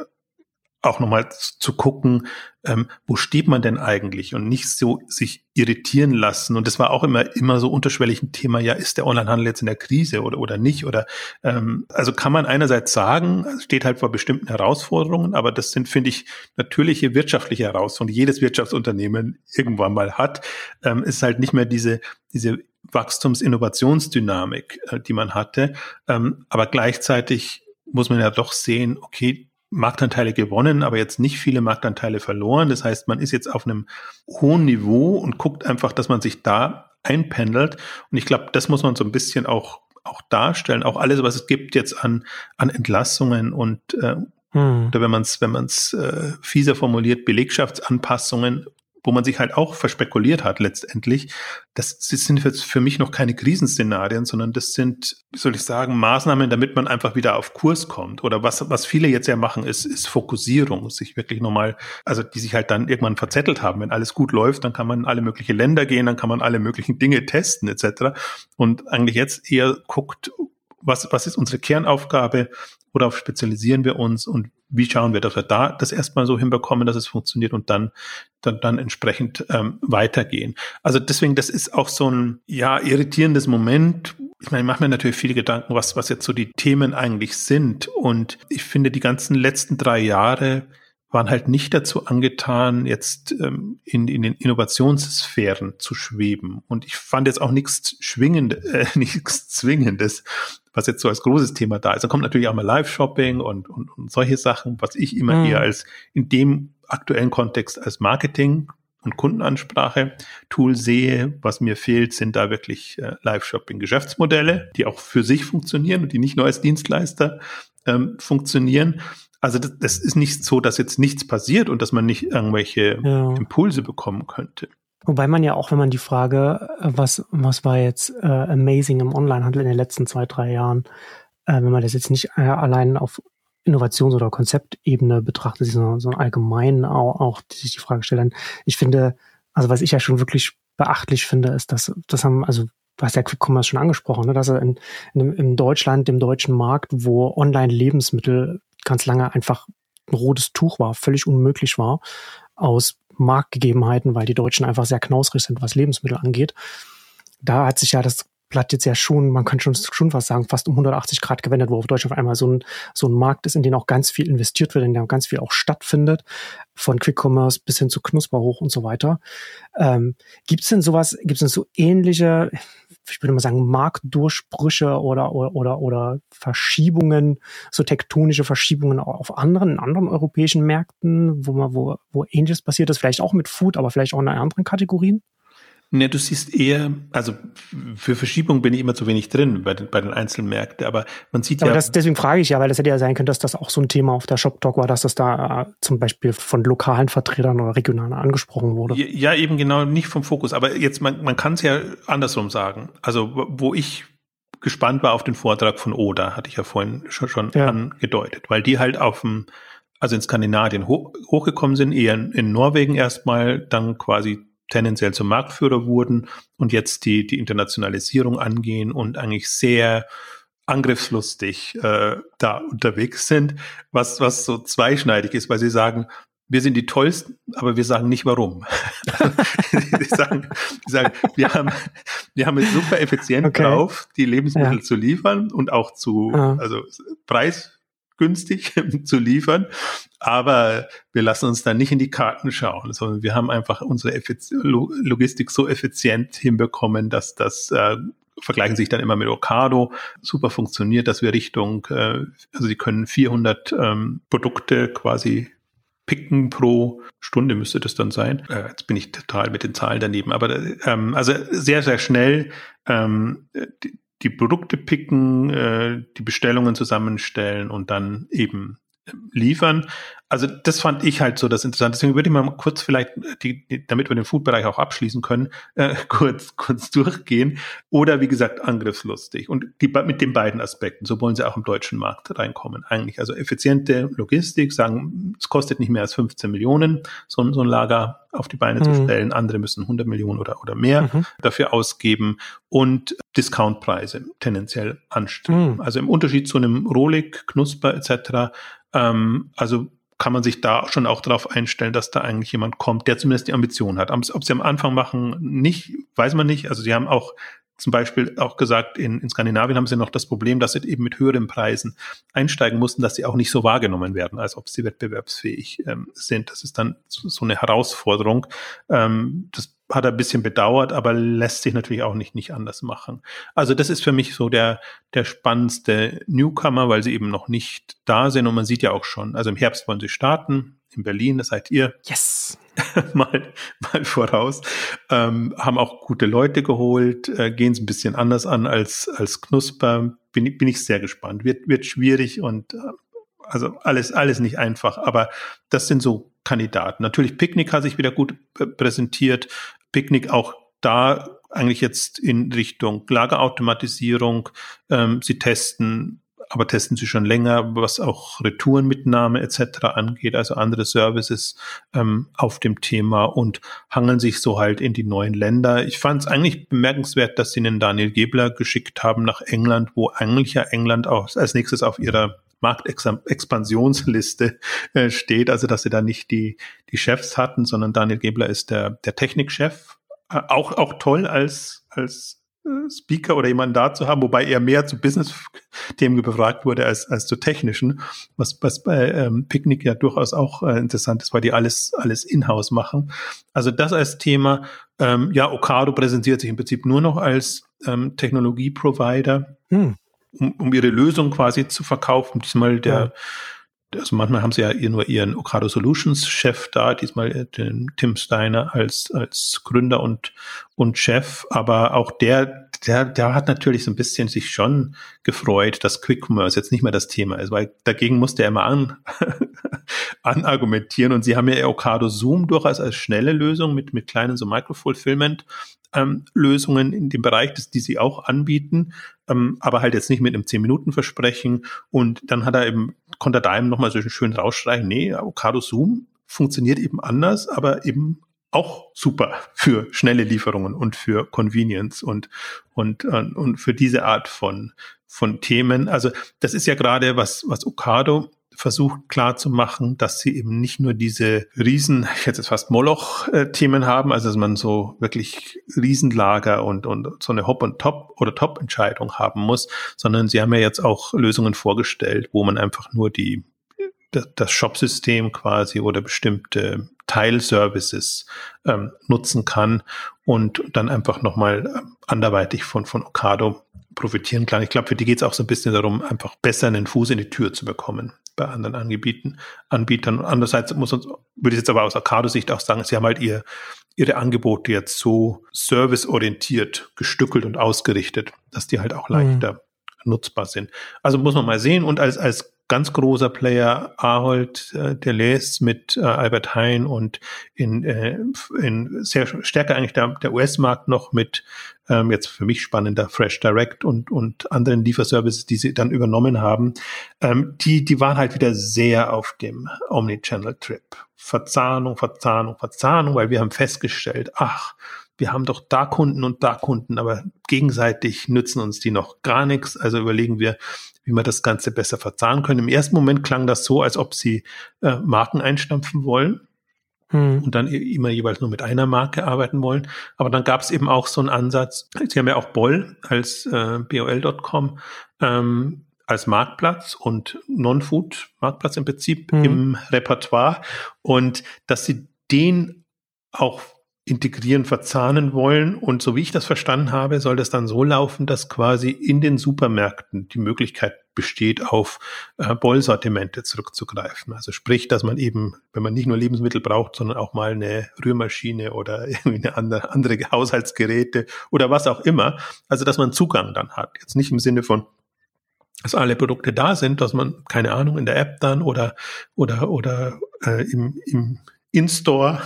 auch nochmal zu gucken, ähm, wo steht man denn eigentlich und nicht so sich irritieren lassen. Und das war auch immer, immer so unterschwellig ein Thema, ja, ist der Onlinehandel jetzt in der Krise oder, oder nicht? Oder ähm, also kann man einerseits sagen, steht halt vor bestimmten Herausforderungen, aber das sind, finde ich, natürliche wirtschaftliche Herausforderungen, die jedes Wirtschaftsunternehmen irgendwann mal hat. Ähm, ist halt nicht mehr diese, diese Wachstums-Innovationsdynamik, äh, die man hatte. Ähm, aber gleichzeitig muss man ja doch sehen, okay, Marktanteile gewonnen, aber jetzt nicht viele Marktanteile verloren. Das heißt, man ist jetzt auf einem hohen Niveau und guckt einfach, dass man sich da einpendelt. Und ich glaube, das muss man so ein bisschen auch, auch darstellen. Auch alles, was es gibt jetzt an, an Entlassungen und äh, hm. oder wenn man es wenn man's, äh, fieser formuliert, Belegschaftsanpassungen wo man sich halt auch verspekuliert hat letztendlich. Das sind jetzt für mich noch keine Krisenszenarien, sondern das sind, wie soll ich sagen, Maßnahmen, damit man einfach wieder auf Kurs kommt. Oder was, was viele jetzt ja machen, ist, ist Fokussierung, sich wirklich nochmal, also die sich halt dann irgendwann verzettelt haben. Wenn alles gut läuft, dann kann man in alle möglichen Länder gehen, dann kann man alle möglichen Dinge testen etc. Und eigentlich jetzt eher guckt, was, was ist unsere Kernaufgabe, worauf spezialisieren wir uns und wie schauen wir, dass wir da das erstmal so hinbekommen, dass es funktioniert und dann dann, dann entsprechend ähm, weitergehen. Also deswegen, das ist auch so ein ja irritierendes Moment. Ich meine, ich mache mir natürlich viele Gedanken, was was jetzt so die Themen eigentlich sind und ich finde die ganzen letzten drei Jahre waren halt nicht dazu angetan, jetzt ähm, in, in den Innovationssphären zu schweben. Und ich fand jetzt auch nichts Schwingendes, äh, nichts Zwingendes, was jetzt so als großes Thema da ist. Dann kommt natürlich auch mal Live-Shopping und, und, und solche Sachen, was ich immer mhm. eher als in dem aktuellen Kontext als Marketing und Kundenansprache-Tool sehe. Was mir fehlt, sind da wirklich äh, Live-Shopping-Geschäftsmodelle, die auch für sich funktionieren und die nicht nur als Dienstleister ähm, funktionieren. Also das, das ist nicht so, dass jetzt nichts passiert und dass man nicht irgendwelche ja. Impulse bekommen könnte. Wobei man ja auch, wenn man die Frage, äh, was, was war jetzt äh, amazing im Onlinehandel in den letzten zwei, drei Jahren, äh, wenn man das jetzt nicht äh, allein auf Innovations- oder Konzeptebene betrachtet, so, so allgemein auch, auch die sich die Frage stellen. Ich finde, also was ich ja schon wirklich beachtlich finde, ist, dass das haben, also du hast ja Quick Commerce schon angesprochen, ne, dass er in, in, in Deutschland, im deutschen Markt, wo Online-Lebensmittel ganz lange einfach ein rotes Tuch war, völlig unmöglich war, aus Marktgegebenheiten, weil die Deutschen einfach sehr knausrig sind, was Lebensmittel angeht. Da hat sich ja das Blatt jetzt ja schon, man kann schon, schon was sagen, fast um 180 Grad gewendet, wo auf Deutschland auf einmal so ein, so ein Markt ist, in den auch ganz viel investiert wird, in dem ganz viel auch stattfindet, von Quick Commerce bis hin zu Knusper hoch und so weiter. Ähm, gibt es denn sowas, gibt es denn so ähnliche, ich würde mal sagen, Marktdurchbrüche oder, oder, oder, oder Verschiebungen, so tektonische Verschiebungen auf anderen, anderen europäischen Märkten, wo man, wo, wo ähnliches passiert ist, vielleicht auch mit Food, aber vielleicht auch in anderen Kategorien? Ne, du siehst eher, also für Verschiebung bin ich immer zu wenig drin bei den, bei den Einzelmärkten, aber man sieht aber ja. Das, deswegen frage ich ja, weil das hätte ja sein können, dass das auch so ein Thema auf der Shop Talk war, dass das da äh, zum Beispiel von lokalen Vertretern oder regionalen angesprochen wurde. Ja, eben genau, nicht vom Fokus. Aber jetzt, man, man kann es ja andersrum sagen. Also, wo ich gespannt war auf den Vortrag von Oda, hatte ich ja vorhin schon, schon ja. angedeutet, weil die halt auf dem, also in Skandinavien hoch, hochgekommen sind, eher in, in Norwegen erstmal, dann quasi tendenziell zum Marktführer wurden und jetzt die, die Internationalisierung angehen und eigentlich sehr angriffslustig äh, da unterwegs sind, was, was so zweischneidig ist, weil sie sagen, wir sind die tollsten, aber wir sagen nicht warum. sie, sagen, sie sagen, wir haben, wir haben es super effizient okay. drauf, die Lebensmittel ja. zu liefern und auch zu, ja. also Preis günstig zu liefern. Aber wir lassen uns da nicht in die Karten schauen, sondern wir haben einfach unsere Effiz Logistik so effizient hinbekommen, dass das äh, vergleichen sich dann immer mit Ocado, super funktioniert, dass wir Richtung, äh, also sie können 400 ähm, Produkte quasi picken pro Stunde müsste das dann sein. Äh, jetzt bin ich total mit den Zahlen daneben, aber ähm, also sehr, sehr schnell ähm, die, die Produkte picken, äh, die Bestellungen zusammenstellen und dann eben liefern. Also das fand ich halt so das Interessante. Deswegen würde ich mal kurz vielleicht, die, die, damit wir den Food-Bereich auch abschließen können, äh, kurz, kurz durchgehen. Oder wie gesagt, angriffslustig. Und die, mit den beiden Aspekten, so wollen sie auch im deutschen Markt reinkommen eigentlich. Also effiziente Logistik, sagen, es kostet nicht mehr als 15 Millionen, so, so ein Lager auf die Beine mhm. zu stellen. Andere müssen 100 Millionen oder, oder mehr mhm. dafür ausgeben und Discountpreise tendenziell anstreben. Mhm. Also im Unterschied zu einem Rohlig, Knusper etc., ähm, also kann man sich da schon auch darauf einstellen, dass da eigentlich jemand kommt, der zumindest die Ambition hat. Ob sie am Anfang machen, nicht, weiß man nicht. Also sie haben auch zum Beispiel auch gesagt, in, in Skandinavien haben sie noch das Problem, dass sie eben mit höheren Preisen einsteigen mussten, dass sie auch nicht so wahrgenommen werden, als ob sie wettbewerbsfähig ähm, sind. Das ist dann so, eine Herausforderung. Ähm, das hat er ein bisschen bedauert, aber lässt sich natürlich auch nicht, nicht anders machen. Also das ist für mich so der, der spannendste Newcomer, weil sie eben noch nicht da sind und man sieht ja auch schon, also im Herbst wollen sie starten, in Berlin, das seid ihr. Yes. mal, mal voraus. Ähm, haben auch gute Leute geholt, äh, gehen es ein bisschen anders an als, als Knusper. Bin, bin ich sehr gespannt. Wird, wird schwierig und äh, also alles, alles nicht einfach, aber das sind so Kandidaten. Natürlich Picknick hat sich wieder gut präsentiert. Picknick auch da eigentlich jetzt in Richtung Lagerautomatisierung. Ähm, sie testen, aber testen sie schon länger, was auch Retourenmitnahme etc. angeht, also andere Services ähm, auf dem Thema und hangeln sich so halt in die neuen Länder. Ich fand es eigentlich bemerkenswert, dass sie einen Daniel Gebler geschickt haben nach England, wo eigentlich ja England auch als nächstes auf ihrer Marktexpansionsliste äh, steht, also dass sie da nicht die, die Chefs hatten, sondern Daniel Gebler ist der, der Technikchef. Äh, auch, auch toll als, als äh, Speaker oder jemanden da zu haben, wobei er mehr zu Business-Themen befragt wurde als, als zu technischen, was, was bei ähm, Picknick ja durchaus auch äh, interessant ist, weil die alles, alles in-house machen. Also das als Thema. Ähm, ja, Ocado präsentiert sich im Prinzip nur noch als ähm, Technologie-Provider. Hm um, um ihre Lösung quasi zu verkaufen. Diesmal der, ja. also manchmal haben sie ja nur ihren Ocado Solutions Chef da, diesmal den Tim Steiner als, als Gründer und, und Chef, aber auch der, der, der hat natürlich so ein bisschen sich schon gefreut, dass Quick Commerce jetzt nicht mehr das Thema ist, weil dagegen musste er immer an, anargumentieren und sie haben ja Ocado Zoom durchaus als schnelle Lösung mit, mit kleinen so Microfulfillment ähm, Lösungen in dem Bereich, das, die sie auch anbieten, ähm, aber halt jetzt nicht mit einem 10-Minuten-Versprechen. Und dann hat er eben, konnte er da eben nochmal so schön rausstreichen, nee, Avocado Zoom funktioniert eben anders, aber eben auch super für schnelle Lieferungen und für Convenience und, und, äh, und für diese Art von, von Themen. Also das ist ja gerade was, was Ocado versucht klar zu machen, dass sie eben nicht nur diese riesen, ich hätte jetzt fast Moloch-Themen haben, also dass man so wirklich Riesenlager und, und so eine Hop- und Top- oder Top-Entscheidung haben muss, sondern sie haben ja jetzt auch Lösungen vorgestellt, wo man einfach nur die, das Shop-System quasi oder bestimmte Teilservices ähm, nutzen kann und dann einfach nochmal ähm, anderweitig von, von Ocado profitieren kann. Ich glaube, für die geht es auch so ein bisschen darum, einfach besser einen Fuß in die Tür zu bekommen bei anderen Angebieten, Anbietern. Und andererseits muss uns, würde ich jetzt aber aus Arcado-Sicht auch sagen, sie haben halt ihr, ihre Angebote jetzt so serviceorientiert gestückelt und ausgerichtet, dass die halt auch mhm. leichter mhm. nutzbar sind. Also muss man mal sehen. Und als, als ganz großer Player Ahold äh, Deleuze mit äh, Albert Hein und in, äh, in sehr stärker eigentlich der, der US-Markt noch mit ähm, jetzt für mich spannender Fresh Direct und, und anderen Lieferservices, die sie dann übernommen haben, ähm, die, die waren halt wieder sehr auf dem Omnichannel-Trip. Verzahnung, Verzahnung, Verzahnung, weil wir haben festgestellt, ach, wir haben doch da Kunden und da Kunden, aber gegenseitig nützen uns die noch gar nichts. Also überlegen wir, wie wir das Ganze besser verzahnen können. Im ersten Moment klang das so, als ob sie äh, Marken einstampfen wollen hm. und dann immer jeweils nur mit einer Marke arbeiten wollen. Aber dann gab es eben auch so einen Ansatz, sie haben ja auch Boll als äh, BOL.com, ähm, als Marktplatz und Non-Food-Marktplatz im Prinzip mhm. im Repertoire und dass sie den auch integrieren, verzahnen wollen. Und so wie ich das verstanden habe, soll das dann so laufen, dass quasi in den Supermärkten die Möglichkeit besteht, auf äh, Bollsortimente zurückzugreifen. Also sprich, dass man eben, wenn man nicht nur Lebensmittel braucht, sondern auch mal eine Rührmaschine oder irgendwie eine andere, andere Haushaltsgeräte oder was auch immer, also dass man Zugang dann hat. Jetzt nicht im Sinne von, dass alle Produkte da sind, dass man, keine Ahnung, in der App dann oder oder oder äh, im, im In-Store.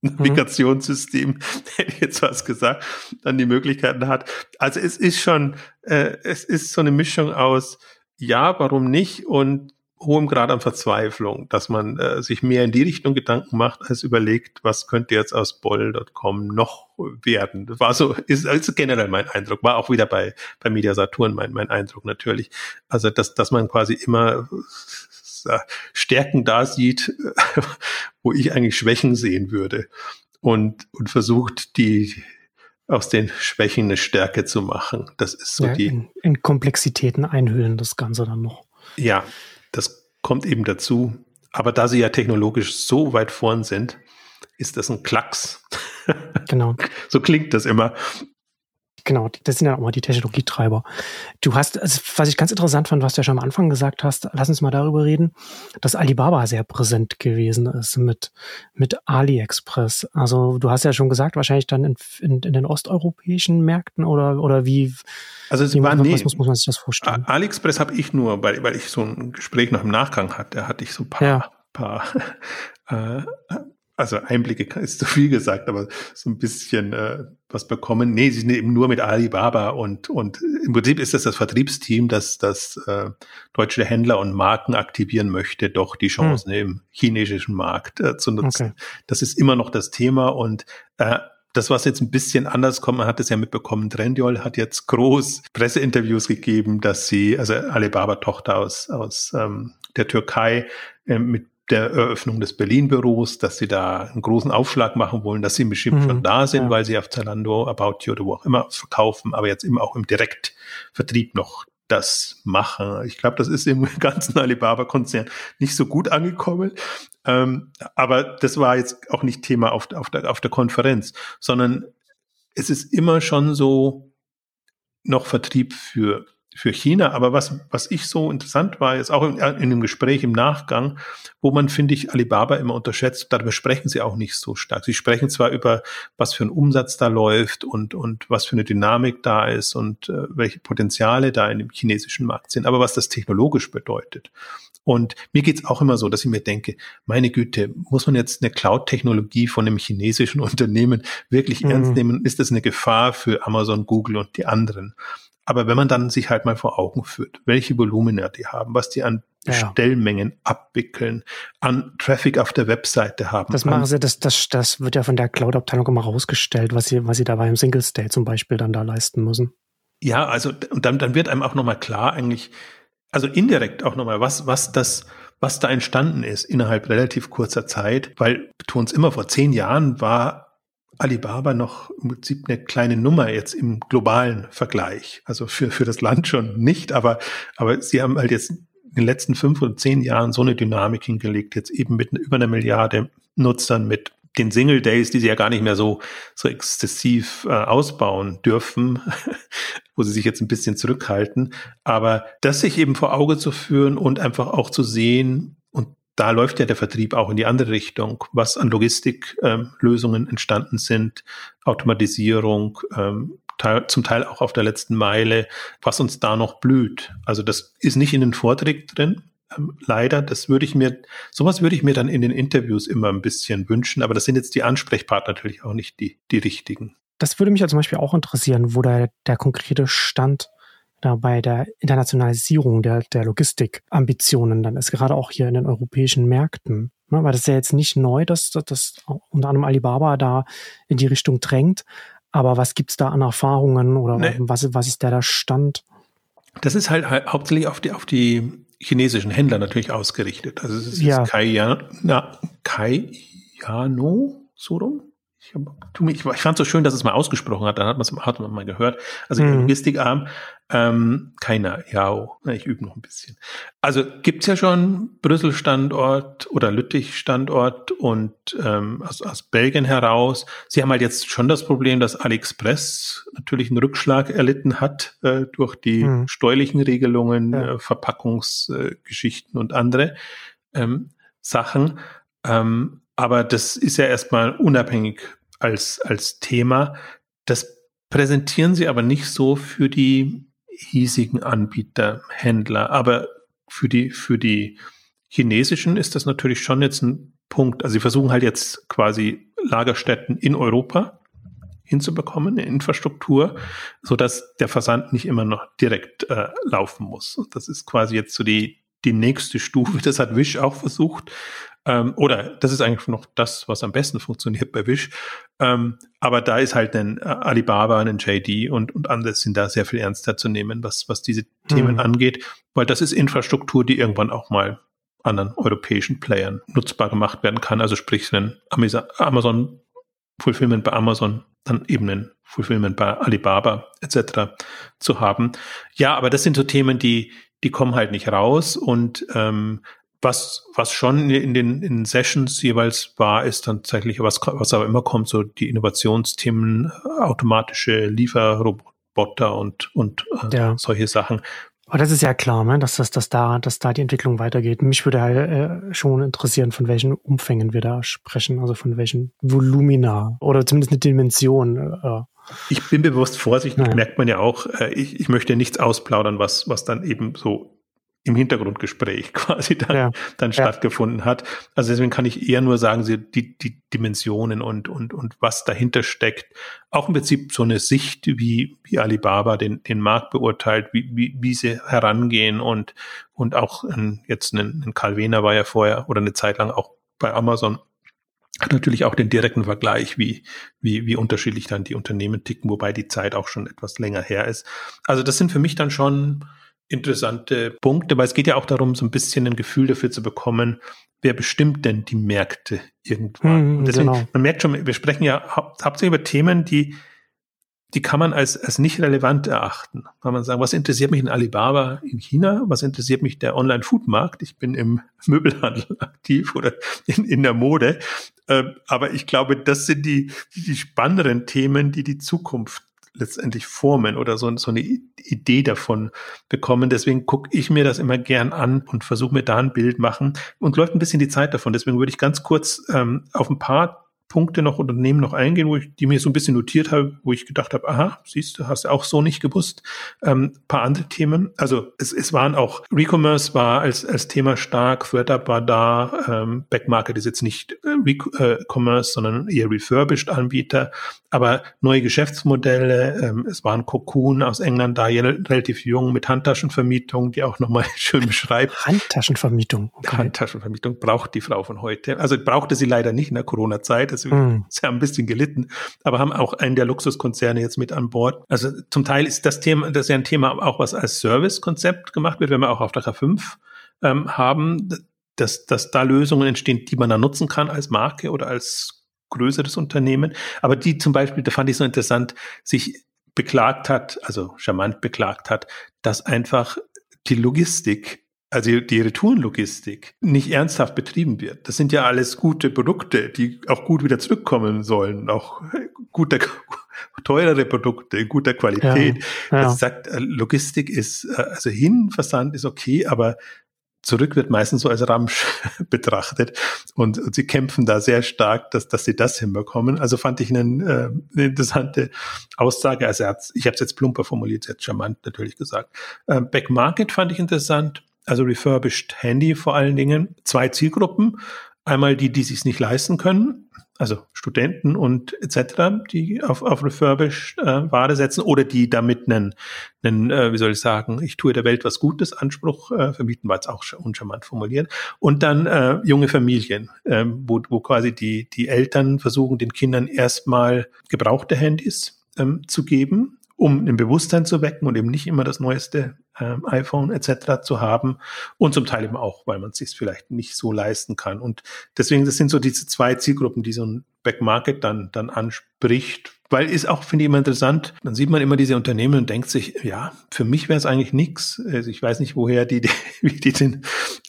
Navigationssystem, hätte ich jetzt was gesagt, dann die Möglichkeiten hat. Also es ist schon, äh, es ist so eine Mischung aus, ja, warum nicht und hohem Grad an Verzweiflung, dass man äh, sich mehr in die Richtung Gedanken macht, als überlegt, was könnte jetzt aus Boll.com noch werden. Das war so, ist, ist generell mein Eindruck, war auch wieder bei, bei Media Saturn mein, mein Eindruck natürlich. Also, dass, dass man quasi immer Stärken da sieht, wo ich eigentlich Schwächen sehen würde und, und versucht, die aus den Schwächen eine Stärke zu machen. Das ist so ja, die. In, in, Komplexitäten einhüllen das Ganze dann noch. Ja, das kommt eben dazu. Aber da sie ja technologisch so weit vorn sind, ist das ein Klacks. Genau. so klingt das immer. Genau, das sind ja auch mal die Technologietreiber. Du hast, also was ich ganz interessant fand, was du ja schon am Anfang gesagt hast, lass uns mal darüber reden, dass Alibaba sehr präsent gewesen ist mit, mit AliExpress. Also du hast ja schon gesagt, wahrscheinlich dann in, in, in den osteuropäischen Märkten oder, oder wie, also es war, nee, muss, muss man sich das vorstellen? AliExpress habe ich nur, weil, weil ich so ein Gespräch noch im Nachgang hatte, da hatte ich so ein paar, ja. paar äh, also Einblicke ist zu viel gesagt, aber so ein bisschen äh, was bekommen. Nee, sie sind eben nur mit Alibaba und, und im Prinzip ist das das Vertriebsteam, das das äh, deutsche Händler und Marken aktivieren möchte, doch die Chancen hm. im chinesischen Markt äh, zu nutzen. Okay. Das ist immer noch das Thema und äh, das, was jetzt ein bisschen anders kommt, man hat es ja mitbekommen, Trendyol hat jetzt groß Presseinterviews gegeben, dass sie, also Alibaba-Tochter aus, aus ähm, der Türkei, äh, mit der Eröffnung des Berlin-Büros, dass sie da einen großen Aufschlag machen wollen, dass sie bestimmt mhm, schon da sind, ja. weil sie auf Zalando, About You oder wo auch immer verkaufen, aber jetzt immer auch im Direktvertrieb noch das machen. Ich glaube, das ist im ganzen Alibaba-Konzern nicht so gut angekommen. Ähm, aber das war jetzt auch nicht Thema auf, auf, der, auf der Konferenz, sondern es ist immer schon so noch Vertrieb für für China. Aber was, was ich so interessant war, jetzt auch in, in dem Gespräch im Nachgang, wo man, finde ich, Alibaba immer unterschätzt, darüber sprechen sie auch nicht so stark. Sie sprechen zwar über, was für ein Umsatz da läuft und, und was für eine Dynamik da ist und äh, welche Potenziale da in dem chinesischen Markt sind, aber was das technologisch bedeutet. Und mir geht's auch immer so, dass ich mir denke, meine Güte, muss man jetzt eine Cloud-Technologie von einem chinesischen Unternehmen wirklich mhm. ernst nehmen? Ist das eine Gefahr für Amazon, Google und die anderen? Aber wenn man dann sich halt mal vor Augen führt, welche Volumina die haben, was die an ja. Stellmengen abwickeln, an Traffic auf der Webseite haben. Das machen sie, das, das, das wird ja von der Cloud-Abteilung immer rausgestellt, was sie, was sie da beim Single State zum Beispiel dann da leisten müssen. Ja, also, und dann, dann wird einem auch nochmal klar eigentlich, also indirekt auch nochmal, was, was das, was da entstanden ist innerhalb relativ kurzer Zeit, weil, betonen es immer, vor zehn Jahren war Alibaba noch im Prinzip eine kleine Nummer jetzt im globalen Vergleich. Also für, für das Land schon nicht, aber, aber sie haben halt jetzt in den letzten fünf oder zehn Jahren so eine Dynamik hingelegt, jetzt eben mit über einer Milliarde Nutzern, mit den Single Days, die sie ja gar nicht mehr so, so exzessiv äh, ausbauen dürfen, wo sie sich jetzt ein bisschen zurückhalten. Aber das sich eben vor Auge zu führen und einfach auch zu sehen, da läuft ja der Vertrieb auch in die andere Richtung, was an Logistiklösungen ähm, entstanden sind, Automatisierung, ähm, teil, zum Teil auch auf der letzten Meile, was uns da noch blüht. Also das ist nicht in den Vorträgen drin, ähm, leider. Das würde ich mir, sowas würde ich mir dann in den Interviews immer ein bisschen wünschen, aber das sind jetzt die Ansprechpartner natürlich auch nicht die, die richtigen. Das würde mich ja zum Beispiel auch interessieren, wo da der konkrete Stand da bei der Internationalisierung der, der Logistikambitionen dann ist, gerade auch hier in den europäischen Märkten. Ne? Weil das ist ja jetzt nicht neu, dass, dass unter anderem Alibaba da in die Richtung drängt. Aber was gibt's da an Erfahrungen oder nee. was, was ist da der Stand? Das ist halt, halt hauptsächlich auf die, auf die chinesischen Händler natürlich ausgerichtet. Also es ist ja. Kaiano, Kaiano, so rum ich, ich, ich fand es so schön, dass es mal ausgesprochen hat, dann hat man es hat man mal gehört. Also mhm. Logistikarm, ähm, keiner, ja, ich übe noch ein bisschen. Also gibt's ja schon Brüssel-Standort oder Lüttich-Standort und ähm, aus, aus Belgien heraus. Sie haben halt jetzt schon das Problem, dass AliExpress natürlich einen Rückschlag erlitten hat äh, durch die mhm. steuerlichen Regelungen, ja. äh, Verpackungsgeschichten äh, und andere ähm, Sachen. Ähm, aber das ist ja erstmal unabhängig als, als Thema. Das präsentieren sie aber nicht so für die hiesigen Anbieter, Händler. Aber für die, für die chinesischen ist das natürlich schon jetzt ein Punkt. Also sie versuchen halt jetzt quasi Lagerstätten in Europa hinzubekommen, eine Infrastruktur, so dass der Versand nicht immer noch direkt äh, laufen muss. Das ist quasi jetzt so die, die nächste Stufe. Das hat Wish auch versucht. Ähm, oder das ist eigentlich noch das, was am besten funktioniert bei Wish. Ähm, aber da ist halt ein äh, Alibaba, ein JD und, und andere sind da sehr viel ernster zu nehmen, was, was diese Themen mhm. angeht, weil das ist Infrastruktur, die irgendwann auch mal anderen europäischen Playern nutzbar gemacht werden kann. Also sprich, ein Amazon Fulfillment bei Amazon, dann eben ein Fulfillment bei Alibaba etc. zu haben. Ja, aber das sind so Themen, die, die kommen halt nicht raus und ähm, was, was schon in den in Sessions jeweils war, ist dann tatsächlich, was, was aber immer kommt, so die Innovationsthemen, automatische Lieferroboter und, und äh, ja. solche Sachen. Aber das ist ja klar, ne? dass, das, dass, da, dass da die Entwicklung weitergeht. Mich würde halt äh, schon interessieren, von welchen Umfängen wir da sprechen, also von welchen Volumina oder zumindest eine Dimension. Äh, ich bin bewusst vorsichtig, ja. merkt man ja auch. Äh, ich, ich möchte nichts ausplaudern, was, was dann eben so im Hintergrundgespräch quasi dann, ja. dann ja. stattgefunden hat. Also deswegen kann ich eher nur sagen, die, die Dimensionen und, und, und was dahinter steckt. Auch im Prinzip so eine Sicht, wie, wie Alibaba den, den Markt beurteilt, wie, wie, wie sie herangehen und, und auch ein, jetzt ein, ein Karl Wehner war ja vorher oder eine Zeit lang auch bei Amazon hat natürlich auch den direkten Vergleich, wie, wie, wie unterschiedlich dann die Unternehmen ticken, wobei die Zeit auch schon etwas länger her ist. Also das sind für mich dann schon interessante Punkte, weil es geht ja auch darum, so ein bisschen ein Gefühl dafür zu bekommen, wer bestimmt denn die Märkte irgendwann. Mhm, deswegen, genau. man merkt schon, wir sprechen ja hau hauptsächlich über Themen, die, die kann man als, als nicht relevant erachten. Kann man sagen, was interessiert mich in Alibaba in China? Was interessiert mich der Online-Food-Markt? Ich bin im Möbelhandel aktiv oder in, in der Mode. Äh, aber ich glaube, das sind die, die spannenderen Themen, die die Zukunft letztendlich formen oder so, so eine Idee davon bekommen. Deswegen gucke ich mir das immer gern an und versuche mir da ein Bild machen und läuft ein bisschen die Zeit davon. Deswegen würde ich ganz kurz ähm, auf ein paar Punkte noch Unternehmen noch eingehen, wo ich die mir so ein bisschen notiert habe, wo ich gedacht habe, aha, siehst du, hast du auch so nicht gewusst. Ähm, paar andere Themen. Also es, es waren auch Recommerce war als, als Thema stark, ThreadUp war da, ähm, Backmarket ist jetzt nicht äh, Recommerce, sondern eher refurbished Anbieter, aber neue Geschäftsmodelle, ähm, es waren Cocoon aus England da, relativ jung mit Handtaschenvermietung, die auch nochmal schön beschreibt. Handtaschenvermietung. Okay. Handtaschenvermietung braucht die Frau von heute. Also brauchte sie leider nicht in der Corona-Zeit deswegen mm. sie haben ein bisschen gelitten, aber haben auch einen der Luxuskonzerne jetzt mit an Bord. Also zum Teil ist das Thema, das ist ja ein Thema auch, was als Service-Konzept gemacht wird, wenn wir auch auf der K5 ähm, haben, dass, dass da Lösungen entstehen, die man dann nutzen kann als Marke oder als größeres Unternehmen. Aber die zum Beispiel, da fand ich so interessant, sich beklagt hat, also charmant beklagt hat, dass einfach die Logistik also die Retourenlogistik nicht ernsthaft betrieben wird. Das sind ja alles gute Produkte, die auch gut wieder zurückkommen sollen, auch gute, teurere Produkte in guter Qualität. Ja, ja. Das sagt, äh, Logistik ist, äh, also Hinversand ist okay, aber zurück wird meistens so als Ramsch betrachtet und, und, sie kämpfen da sehr stark, dass, dass sie das hinbekommen. Also fand ich einen, äh, eine interessante Aussage. Also ich habe es jetzt plumper formuliert, jetzt charmant natürlich gesagt. Äh, Back Market fand ich interessant also refurbished Handy vor allen Dingen, zwei Zielgruppen. Einmal die, die sich nicht leisten können, also Studenten und etc., die auf, auf refurbished äh, Ware setzen oder die damit einen, einen äh, wie soll ich sagen, ich tue der Welt was Gutes Anspruch äh, verbieten, war jetzt auch uncharmant formuliert. Und dann äh, junge Familien, äh, wo, wo quasi die, die Eltern versuchen, den Kindern erstmal gebrauchte Handys ähm, zu geben, um ein Bewusstsein zu wecken und eben nicht immer das neueste ähm, iPhone etc. zu haben und zum Teil eben auch, weil man es sich vielleicht nicht so leisten kann. Und deswegen, das sind so diese zwei Zielgruppen, die so ein Backmarket dann, dann anspricht, weil ist auch, finde ich, immer interessant. Dann sieht man immer diese Unternehmen und denkt sich, ja, für mich wäre es eigentlich nichts. Also ich weiß nicht, woher die, die wie die den,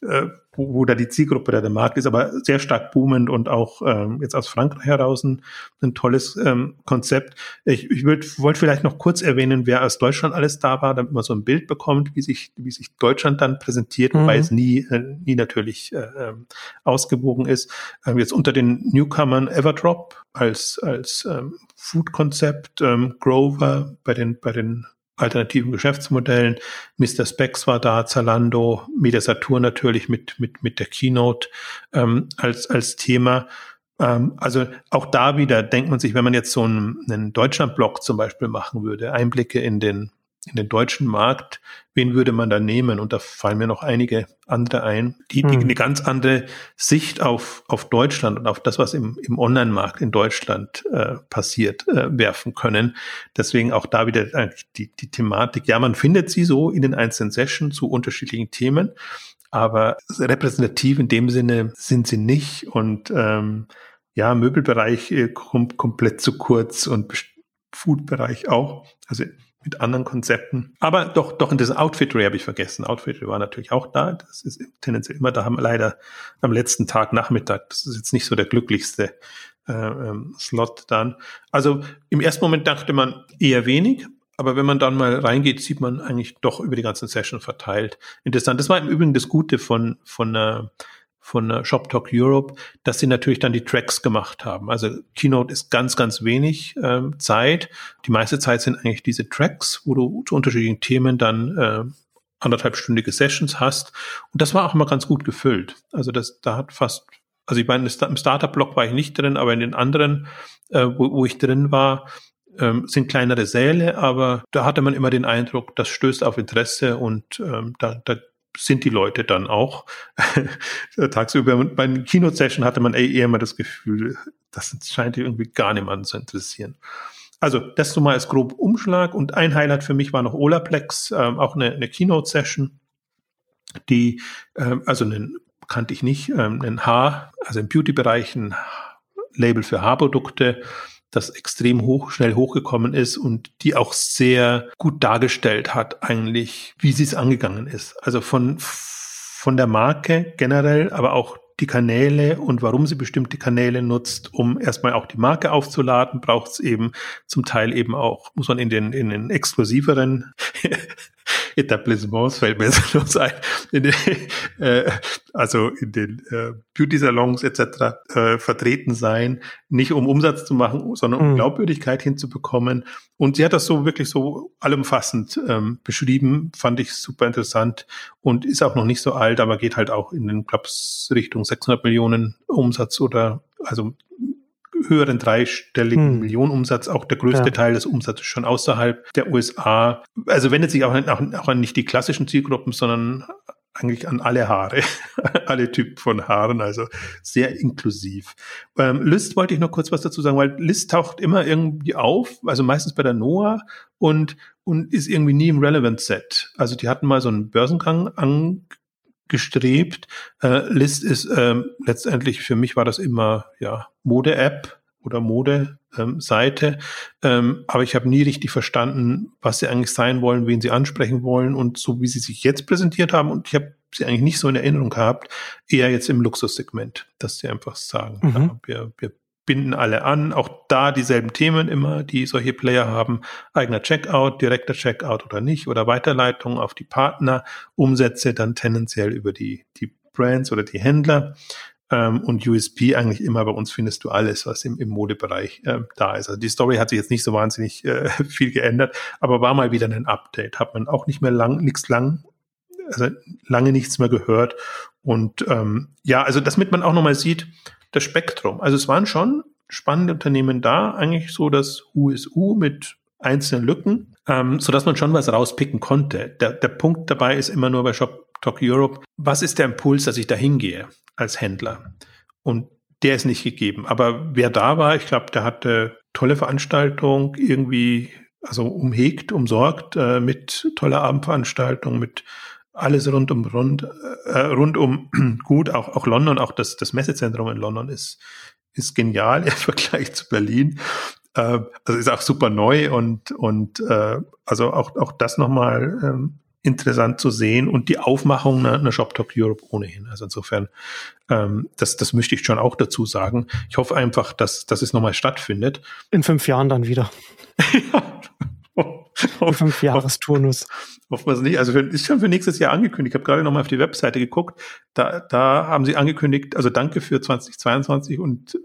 äh, wo, wo da die Zielgruppe oder der Markt ist, aber sehr stark boomend und auch ähm, jetzt aus Frankreich heraus ein, ein tolles ähm, Konzept. Ich, ich wollte vielleicht noch kurz erwähnen, wer aus Deutschland alles da war, damit man so ein Bild bekommt, wie sich, wie sich Deutschland dann präsentiert, mhm. wobei es nie, äh, nie natürlich äh, ähm, ausgewogen ist. Ähm, jetzt unter den Newcomern Everdrop als, als ähm, Food-Konzept, ähm, Grover bei den, bei den alternativen Geschäftsmodellen. Mr. Specs war da, Zalando, Mediasatur natürlich mit, mit, mit der Keynote ähm, als, als Thema. Ähm, also auch da wieder denkt man sich, wenn man jetzt so einen, einen Deutschland-Blog zum Beispiel machen würde, Einblicke in den in den deutschen Markt, wen würde man da nehmen? Und da fallen mir noch einige andere ein, die, die hm. eine ganz andere Sicht auf, auf Deutschland und auf das, was im, im Online-Markt in Deutschland äh, passiert, äh, werfen können. Deswegen auch da wieder eigentlich die, die Thematik. Ja, man findet sie so in den einzelnen Sessions zu unterschiedlichen Themen, aber repräsentativ in dem Sinne sind sie nicht. Und ähm, ja, Möbelbereich äh, kommt komplett zu kurz und Food-Bereich auch. Also mit anderen Konzepten. Aber doch, doch in diesem Outfittery habe ich vergessen. Outfittery war natürlich auch da. Das ist tendenziell immer, da haben wir leider am letzten Tag Nachmittag, das ist jetzt nicht so der glücklichste äh, ähm, Slot dann. Also im ersten Moment dachte man eher wenig, aber wenn man dann mal reingeht, sieht man eigentlich doch über die ganzen Session verteilt. Interessant. Das war im Übrigen das Gute von, von äh, von äh, Shop Talk Europe, dass sie natürlich dann die Tracks gemacht haben. Also Keynote ist ganz, ganz wenig ähm, Zeit. Die meiste Zeit sind eigentlich diese Tracks, wo du zu unterschiedlichen Themen dann äh, anderthalbstündige Sessions hast. Und das war auch immer ganz gut gefüllt. Also das, da hat fast, also ich meine, im Startup-Blog war ich nicht drin, aber in den anderen, äh, wo, wo ich drin war, ähm, sind kleinere Säle, aber da hatte man immer den Eindruck, das stößt auf Interesse und ähm, da, da sind die Leute dann auch tagsüber. Bei einer Kino-Session hatte man eher immer das Gefühl, das scheint irgendwie gar niemanden zu interessieren. Also das so mal als grob Umschlag und ein Highlight für mich war noch Olaplex, ähm, auch eine, eine Keynote-Session, die, ähm, also einen kannte ich nicht, ähm, ein Haar, also im Beauty-Bereich ein Label für Haarprodukte, das extrem hoch, schnell hochgekommen ist und die auch sehr gut dargestellt hat, eigentlich, wie sie es angegangen ist. Also von, von der Marke generell, aber auch die Kanäle und warum sie bestimmte Kanäle nutzt, um erstmal auch die Marke aufzuladen, braucht es eben zum Teil eben auch, muss man in den, in den exklusiveren Etablissements, fällt mir jetzt los ein, in den, äh, also in den äh, Beauty-Salons etc. Äh, vertreten sein, nicht um Umsatz zu machen, sondern um mhm. Glaubwürdigkeit hinzubekommen. Und sie hat das so wirklich so allumfassend ähm, beschrieben, fand ich super interessant und ist auch noch nicht so alt, aber geht halt auch in den, Clubs Richtung 600 Millionen Umsatz oder also höheren dreistelligen hm. Millionenumsatz, auch der größte ja. Teil des Umsatzes schon außerhalb der USA. Also wendet sich auch, auch, auch an nicht die klassischen Zielgruppen, sondern eigentlich an alle Haare, alle Typen von Haaren, also sehr inklusiv. Ähm, List wollte ich noch kurz was dazu sagen, weil List taucht immer irgendwie auf, also meistens bei der NOAA und, und ist irgendwie nie im Relevant Set. Also die hatten mal so einen Börsengang angestrebt. Äh, List ist ähm, letztendlich, für mich war das immer, ja, Mode-App oder Mode-Seite. Ähm, aber ich habe nie richtig verstanden, was sie eigentlich sein wollen, wen sie ansprechen wollen und so wie sie sich jetzt präsentiert haben. Und ich habe sie eigentlich nicht so in Erinnerung gehabt, eher jetzt im Luxussegment, dass sie einfach sagen, mhm. ja, wir, wir binden alle an, auch da dieselben Themen immer, die solche Player haben, eigener Checkout, direkter Checkout oder nicht, oder Weiterleitung auf die Partner, Umsätze dann tendenziell über die, die Brands oder die Händler ähm, und USP eigentlich immer bei uns findest du alles, was im, im Modebereich äh, da ist. Also die Story hat sich jetzt nicht so wahnsinnig äh, viel geändert, aber war mal wieder ein Update. Hat man auch nicht mehr lang, nichts lang, also lange nichts mehr gehört. Und ähm, ja, also damit man auch nochmal sieht, das Spektrum. Also es waren schon spannende Unternehmen da, eigentlich so das USU mit einzelnen Lücken, ähm, so dass man schon was rauspicken konnte. Der, der Punkt dabei ist immer nur bei Shop Talk Europe, was ist der Impuls, dass ich da hingehe als Händler? Und der ist nicht gegeben. Aber wer da war, ich glaube, der hatte tolle Veranstaltung, irgendwie, also umhegt, umsorgt, äh, mit toller Abendveranstaltung, mit alles rund um rund, äh, rund um gut, auch, auch London, auch das, das Messezentrum in London ist, ist genial im Vergleich zu Berlin. Äh, also ist auch super neu und, und äh, also auch, auch das nochmal ähm, interessant zu sehen und die Aufmachung einer, einer Shop Talk Europe ohnehin. Also insofern, ähm, das, das möchte ich schon auch dazu sagen. Ich hoffe einfach, dass, dass es nochmal stattfindet. In fünf Jahren dann wieder. ja. fünf Jahresturnus. Hoffen wir es nicht. Also für, ist schon für nächstes Jahr angekündigt. Ich habe gerade nochmal auf die Webseite geguckt. Da, da haben sie angekündigt, also danke für 2022 und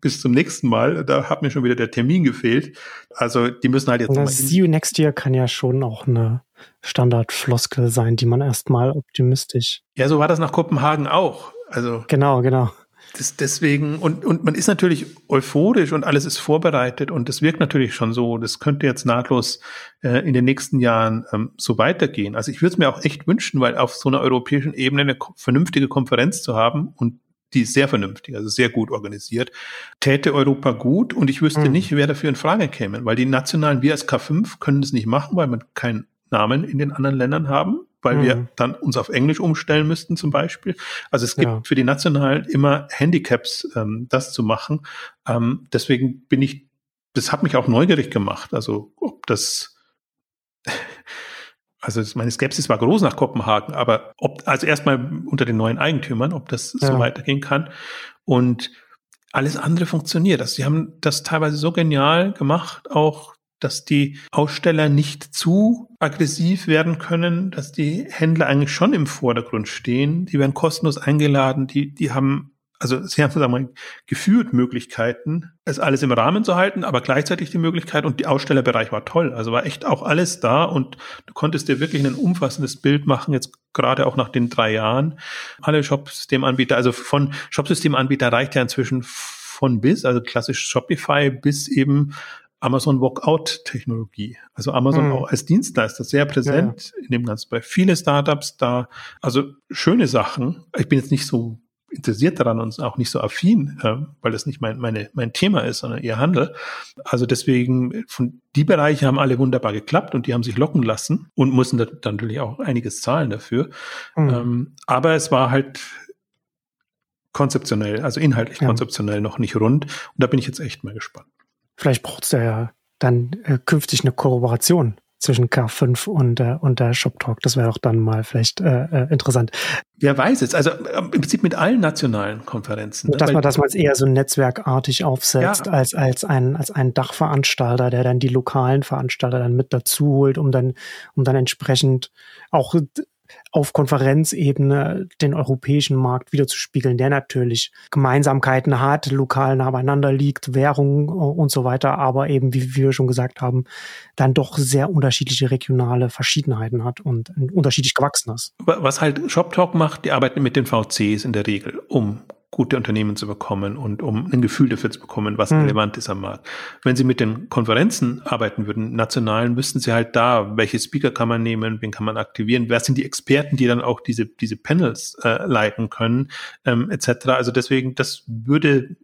bis zum nächsten Mal. Da hat mir schon wieder der Termin gefehlt. Also die müssen halt jetzt. See you next year kann ja schon auch eine Standardfloskel sein, die man erstmal optimistisch. Ja, so war das nach Kopenhagen auch. Also genau, genau. Das deswegen und und man ist natürlich euphorisch und alles ist vorbereitet und das wirkt natürlich schon so. Das könnte jetzt nahtlos äh, in den nächsten Jahren ähm, so weitergehen. Also ich würde es mir auch echt wünschen, weil auf so einer europäischen Ebene eine vernünftige Konferenz zu haben und die ist sehr vernünftig, also sehr gut organisiert, täte Europa gut und ich wüsste mhm. nicht, wer dafür in Frage käme, weil die nationalen, wir als K5 können das nicht machen, weil man keinen Namen in den anderen Ländern haben, weil mhm. wir dann uns auf Englisch umstellen müssten zum Beispiel. Also es gibt ja. für die Nationalen immer Handicaps, ähm, das zu machen. Ähm, deswegen bin ich, das hat mich auch neugierig gemacht. Also ob das also meine Skepsis war groß nach Kopenhagen, aber ob, also erstmal unter den neuen Eigentümern, ob das ja. so weitergehen kann. Und alles andere funktioniert. Also sie haben das teilweise so genial gemacht, auch dass die Aussteller nicht zu aggressiv werden können, dass die Händler eigentlich schon im Vordergrund stehen. Die werden kostenlos eingeladen, die, die haben also sie haben sagen wir, geführt Möglichkeiten, es alles im Rahmen zu halten, aber gleichzeitig die Möglichkeit und die Ausstellerbereich war toll. Also war echt auch alles da und du konntest dir wirklich ein umfassendes Bild machen, jetzt gerade auch nach den drei Jahren. Alle Shop-Systemanbieter, also von Shop-Systemanbieter reicht ja inzwischen von bis, also klassisch Shopify bis eben Amazon Walkout-Technologie. Also Amazon mhm. auch als Dienstleister sehr präsent ja. in dem Ganzen. Bei viele Startups da, also schöne Sachen. Ich bin jetzt nicht so interessiert daran und auch nicht so affin, äh, weil das nicht mein, meine, mein Thema ist, sondern ihr Handel. Also deswegen, von die Bereiche haben alle wunderbar geklappt und die haben sich locken lassen und mussten da, dann natürlich auch einiges zahlen dafür. Mhm. Ähm, aber es war halt konzeptionell, also inhaltlich ja. konzeptionell noch nicht rund. Und da bin ich jetzt echt mal gespannt. Vielleicht braucht es ja dann äh, künftig eine Kollaboration zwischen K5 und, äh, und der Shop Talk. Das wäre doch dann mal vielleicht äh, äh, interessant. Wer weiß es? Also äh, im Prinzip mit allen nationalen Konferenzen. Ne? Dass man das mal eher so netzwerkartig aufsetzt ja. als, als, ein, als ein Dachveranstalter, der dann die lokalen Veranstalter dann mit dazu holt, um dann, um dann entsprechend auch auf Konferenzebene den europäischen Markt wiederzuspiegeln, der natürlich Gemeinsamkeiten hat, lokal nah beieinander liegt, Währung äh, und so weiter, aber eben, wie, wir schon gesagt haben, dann doch sehr unterschiedliche regionale Verschiedenheiten hat und unterschiedlich gewachsen ist. Was halt ShopTalk macht, die arbeiten mit den VCs in der Regel, um gute Unternehmen zu bekommen und um ein Gefühl dafür zu bekommen, was mhm. relevant ist am Markt. Wenn Sie mit den Konferenzen arbeiten würden, nationalen, wüssten Sie halt da, welche Speaker kann man nehmen, wen kann man aktivieren, wer sind die Experten, die dann auch diese, diese Panels äh, leiten können, ähm, etc. Also deswegen, das würde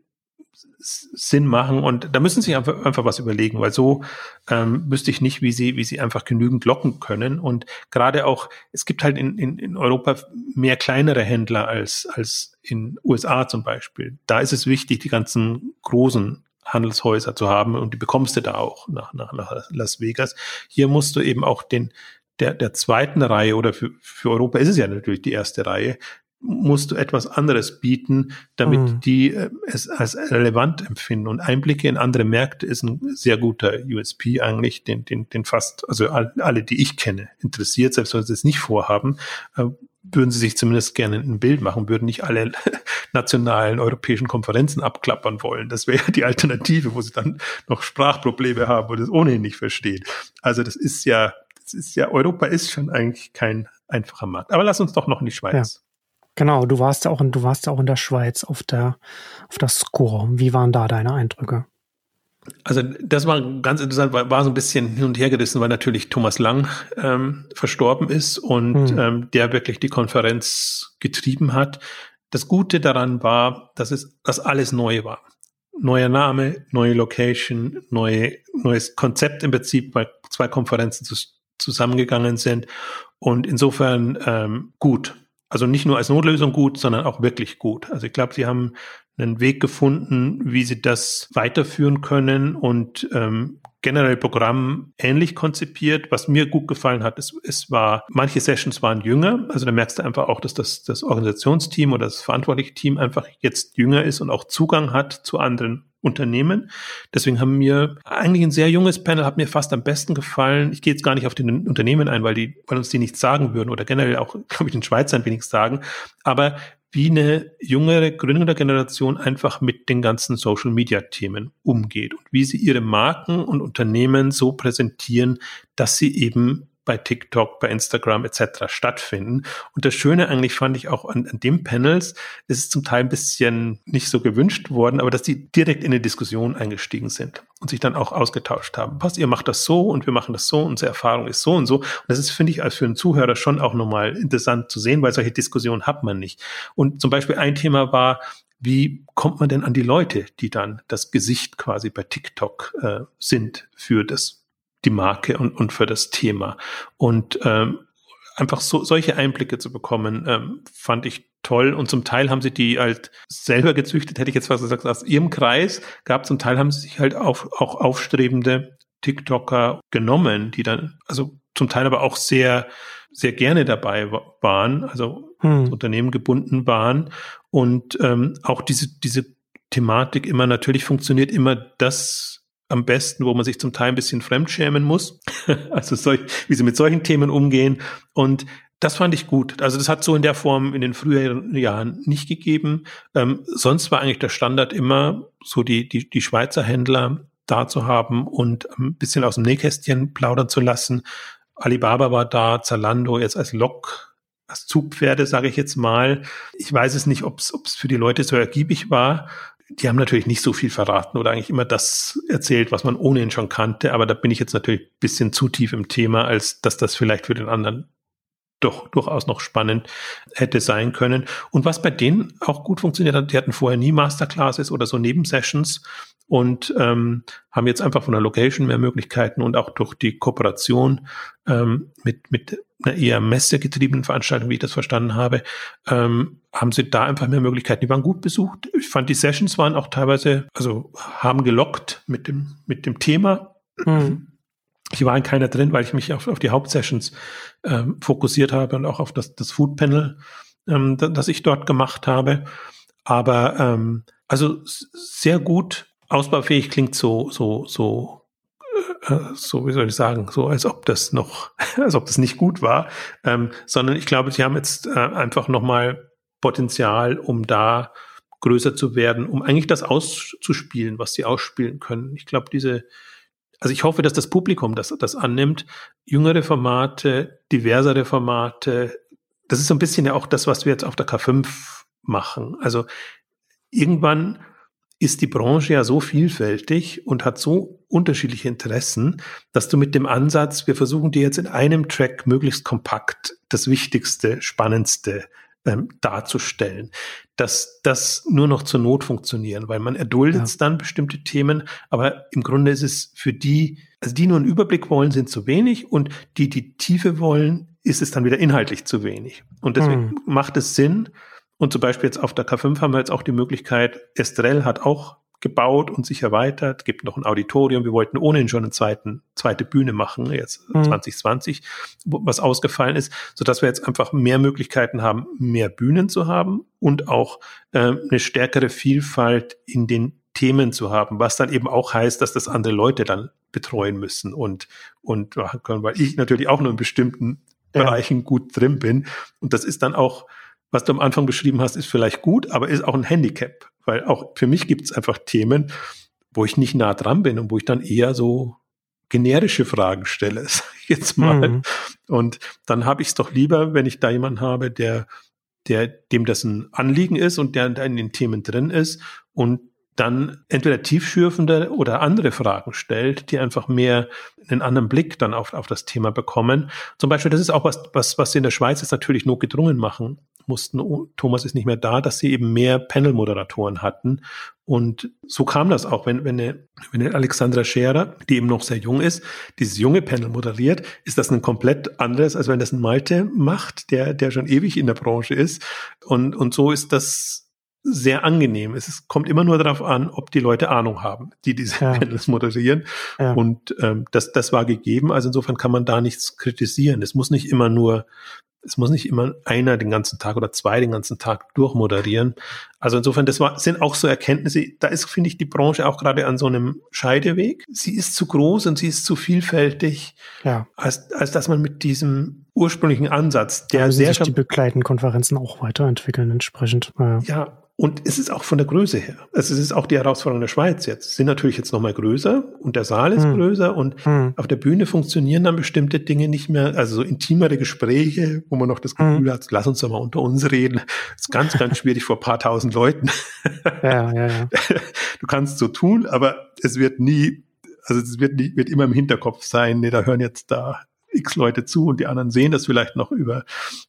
Sinn machen und da müssen Sie einfach, einfach was überlegen, weil so ähm, wüsste ich nicht, wie Sie, wie Sie einfach genügend locken können und gerade auch, es gibt halt in, in, in Europa mehr kleinere Händler als, als in USA zum Beispiel. Da ist es wichtig, die ganzen großen Handelshäuser zu haben und die bekommst du da auch nach, nach, nach Las Vegas. Hier musst du eben auch den, der, der zweiten Reihe oder für, für Europa ist es ja natürlich die erste Reihe, musst du etwas anderes bieten, damit mhm. die äh, es als relevant empfinden. Und Einblicke in andere Märkte ist ein sehr guter USP eigentlich, den, den, den fast, also alle, die ich kenne, interessiert, selbst wenn sie es nicht vorhaben, äh, würden sie sich zumindest gerne ein Bild machen, würden nicht alle nationalen europäischen Konferenzen abklappern wollen. Das wäre die Alternative, wo sie dann noch Sprachprobleme haben und es ohnehin nicht verstehen. Also das ist ja, das ist ja, Europa ist schon eigentlich kein einfacher Markt. Aber lass uns doch noch in die Schweiz. Ja. Genau, du warst ja auch in, du warst ja auch in der Schweiz auf der, auf der Score. Wie waren da deine Eindrücke? Also das war ganz interessant, war, war so ein bisschen hin und her gerissen, weil natürlich Thomas Lang ähm, verstorben ist und mhm. ähm, der wirklich die Konferenz getrieben hat. Das Gute daran war, dass es, dass alles neu war. Neuer Name, neue Location, neue, neues Konzept im Prinzip, weil zwei Konferenzen zu, zusammengegangen sind und insofern ähm, gut also nicht nur als Notlösung gut, sondern auch wirklich gut. Also ich glaube, sie haben einen Weg gefunden, wie sie das weiterführen können und ähm, generell Programm ähnlich konzipiert. Was mir gut gefallen hat, ist, es war, manche Sessions waren jünger. Also da merkst du einfach auch, dass das, das Organisationsteam oder das verantwortliche Team einfach jetzt jünger ist und auch Zugang hat zu anderen Unternehmen. Deswegen haben mir eigentlich ein sehr junges Panel hat mir fast am besten gefallen. Ich gehe jetzt gar nicht auf den Unternehmen ein, weil die, weil uns die nichts sagen würden oder generell auch, glaube ich, den Schweizern wenig sagen. Aber wie eine jüngere Gründergeneration einfach mit den ganzen Social Media Themen umgeht und wie sie ihre Marken und Unternehmen so präsentieren, dass sie eben bei TikTok, bei Instagram etc. stattfinden. Und das Schöne eigentlich fand ich auch an, an dem Panels, ist es zum Teil ein bisschen nicht so gewünscht worden, aber dass die direkt in eine Diskussion eingestiegen sind und sich dann auch ausgetauscht haben. Was, ihr macht das so und wir machen das so, unsere Erfahrung ist so und so. Und das ist, finde ich, als für einen Zuhörer schon auch nochmal interessant zu sehen, weil solche Diskussionen hat man nicht. Und zum Beispiel ein Thema war, wie kommt man denn an die Leute, die dann das Gesicht quasi bei TikTok äh, sind für das die Marke und, und für das Thema. Und ähm, einfach so solche Einblicke zu bekommen, ähm, fand ich toll. Und zum Teil haben sie die halt selber gezüchtet, hätte ich jetzt fast gesagt, aus ihrem Kreis gab. Zum Teil haben sie sich halt auf, auch aufstrebende TikToker genommen, die dann, also zum Teil aber auch sehr, sehr gerne dabei waren, also hm. Unternehmen gebunden waren und ähm, auch diese, diese Thematik immer natürlich funktioniert immer das am besten, wo man sich zum Teil ein bisschen fremdschämen muss. also solch, wie sie mit solchen Themen umgehen. Und das fand ich gut. Also das hat so in der Form in den früheren Jahren nicht gegeben. Ähm, sonst war eigentlich der Standard immer so die, die, die Schweizer Händler da zu haben und ein bisschen aus dem Nähkästchen plaudern zu lassen. Alibaba war da, Zalando jetzt als Lok, als Zugpferde, sage ich jetzt mal. Ich weiß es nicht, ob es für die Leute so ergiebig war die haben natürlich nicht so viel verraten oder eigentlich immer das erzählt, was man ohnehin schon kannte. Aber da bin ich jetzt natürlich ein bisschen zu tief im Thema, als dass das vielleicht für den anderen doch durchaus noch spannend hätte sein können. Und was bei denen auch gut funktioniert hat, die hatten vorher nie Masterclasses oder so Nebensessions und ähm, haben jetzt einfach von der Location mehr Möglichkeiten und auch durch die Kooperation ähm, mit, mit einer eher messegetriebenen Veranstaltung, wie ich das verstanden habe, ähm, haben sie da einfach mehr Möglichkeiten. Die waren gut besucht. Ich fand, die Sessions waren auch teilweise, also haben gelockt mit dem, mit dem Thema. Mhm. Ich war in keiner drin, weil ich mich auf, auf die Hauptsessions ähm, fokussiert habe und auch auf das, das Food Panel, ähm, das ich dort gemacht habe. Aber ähm, also sehr gut ausbaufähig klingt so so so äh, äh, so wie soll ich sagen so als ob das noch als ob das nicht gut war, ähm, sondern ich glaube, sie haben jetzt äh, einfach noch mal Potenzial, um da größer zu werden, um eigentlich das auszuspielen, was sie ausspielen können. Ich glaube, diese also ich hoffe, dass das Publikum das, das annimmt. Jüngere Formate, diversere Formate. Das ist so ein bisschen ja auch das, was wir jetzt auf der K5 machen. Also irgendwann ist die Branche ja so vielfältig und hat so unterschiedliche Interessen, dass du mit dem Ansatz, wir versuchen dir jetzt in einem Track möglichst kompakt das Wichtigste, Spannendste ähm, darzustellen, dass das nur noch zur Not funktionieren, weil man erduldet ja. dann bestimmte Themen, aber im Grunde ist es für die, also die nur einen Überblick wollen, sind zu wenig und die, die Tiefe wollen, ist es dann wieder inhaltlich zu wenig. Und deswegen hm. macht es Sinn, und zum Beispiel jetzt auf der K5 haben wir jetzt auch die Möglichkeit, Estrell hat auch gebaut und sich erweitert, gibt noch ein Auditorium. Wir wollten ohnehin schon eine zweiten, zweite Bühne machen, jetzt mhm. 2020, was ausgefallen ist, so dass wir jetzt einfach mehr Möglichkeiten haben, mehr Bühnen zu haben und auch äh, eine stärkere Vielfalt in den Themen zu haben, was dann eben auch heißt, dass das andere Leute dann betreuen müssen und, und machen können, weil ich natürlich auch nur in bestimmten ja. Bereichen gut drin bin. Und das ist dann auch, was du am Anfang beschrieben hast, ist vielleicht gut, aber ist auch ein Handicap, weil auch für mich gibt es einfach Themen, wo ich nicht nah dran bin und wo ich dann eher so generische Fragen stelle, sag ich jetzt mal. Mhm. Und dann habe ich es doch lieber, wenn ich da jemanden habe, der, der, dem das ein Anliegen ist und der in den Themen drin ist und dann entweder tiefschürfende oder andere Fragen stellt, die einfach mehr einen anderen Blick dann auf, auf das Thema bekommen. Zum Beispiel, das ist auch was, was, was sie in der Schweiz jetzt natürlich nur gedrungen machen mussten. Oh, Thomas ist nicht mehr da, dass sie eben mehr Panel-Moderatoren hatten. Und so kam das auch, wenn, wenn, eine, wenn eine Alexandra Scherer, die eben noch sehr jung ist, dieses junge Panel moderiert, ist das ein komplett anderes, als wenn das ein Malte macht, der, der schon ewig in der Branche ist. Und, und so ist das sehr angenehm. Es kommt immer nur darauf an, ob die Leute Ahnung haben, die diese ja. Panels moderieren. Ja. Und ähm, das, das war gegeben. Also insofern kann man da nichts kritisieren. Es muss nicht immer nur es muss nicht immer einer den ganzen Tag oder zwei den ganzen Tag durchmoderieren. Also insofern, das war, sind auch so Erkenntnisse. Da ist, finde ich, die Branche auch gerade an so einem Scheideweg. Sie ist zu groß und sie ist zu vielfältig, ja. als, als dass man mit diesem ursprünglichen Ansatz, der also sehr sich die begleitenden Konferenzen auch weiterentwickeln entsprechend. Ja. ja, und es ist auch von der Größe her. Also es ist auch die Herausforderung der Schweiz jetzt. Sie sind natürlich jetzt nochmal größer und der Saal ist hm. größer und hm. auf der Bühne funktionieren dann bestimmte Dinge nicht mehr, also so intimere Gespräche, wo man noch das Gefühl hm. hat, lass uns doch mal unter uns reden. Das ist ganz, ganz schwierig vor paar tausend Leuten. Ja, ja, ja. Du kannst so tun, aber es wird nie, also es wird, nie, wird immer im Hinterkopf sein, nee, da hören jetzt da x Leute zu und die anderen sehen das vielleicht noch über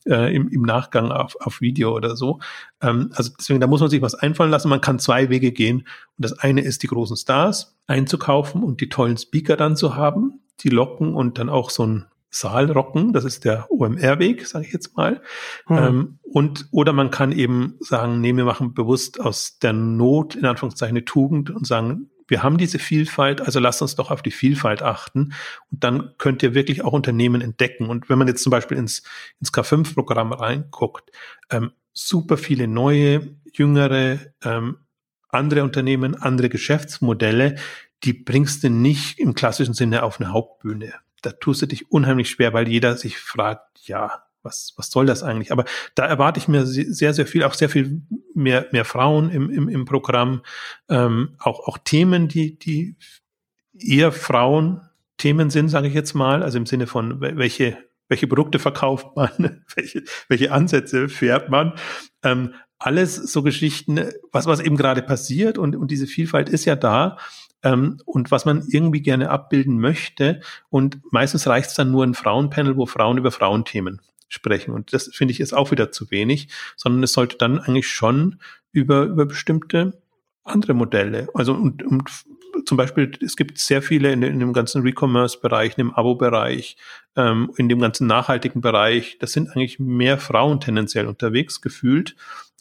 äh, im, im Nachgang auf, auf Video oder so. Ähm, also deswegen, da muss man sich was einfallen lassen. Man kann zwei Wege gehen. Und das eine ist, die großen Stars einzukaufen und die tollen Speaker dann zu haben, die locken und dann auch so ein Saal rocken. Das ist der OMR-Weg, sage ich jetzt mal. Hm. Ähm, und oder man kann eben sagen, nee, wir machen bewusst aus der Not in Anführungszeichen eine Tugend und sagen, wir haben diese Vielfalt, also lasst uns doch auf die Vielfalt achten. Und dann könnt ihr wirklich auch Unternehmen entdecken. Und wenn man jetzt zum Beispiel ins, ins K5-Programm reinguckt, ähm, super viele neue, jüngere, ähm, andere Unternehmen, andere Geschäftsmodelle, die bringst du nicht im klassischen Sinne auf eine Hauptbühne. Da tust du dich unheimlich schwer, weil jeder sich fragt, ja, was, was soll das eigentlich? Aber da erwarte ich mir sehr, sehr viel, auch sehr viel mehr, mehr Frauen im, im, im Programm, ähm, auch, auch Themen, die, die eher Frauen-Themen sind, sage ich jetzt mal, also im Sinne von welche, welche Produkte verkauft man, welche, welche Ansätze fährt man. Ähm, alles so Geschichten, was, was eben gerade passiert und, und diese Vielfalt ist ja da. Ähm, und was man irgendwie gerne abbilden möchte. Und meistens reicht es dann nur ein Frauenpanel, wo Frauen über Frauenthemen sprechen. Und das finde ich ist auch wieder zu wenig, sondern es sollte dann eigentlich schon über, über bestimmte andere Modelle. Also und, und zum Beispiel, es gibt sehr viele in, in dem ganzen Recommerce-Bereich, im Abo-Bereich, ähm, in dem ganzen nachhaltigen Bereich. Das sind eigentlich mehr Frauen tendenziell unterwegs gefühlt.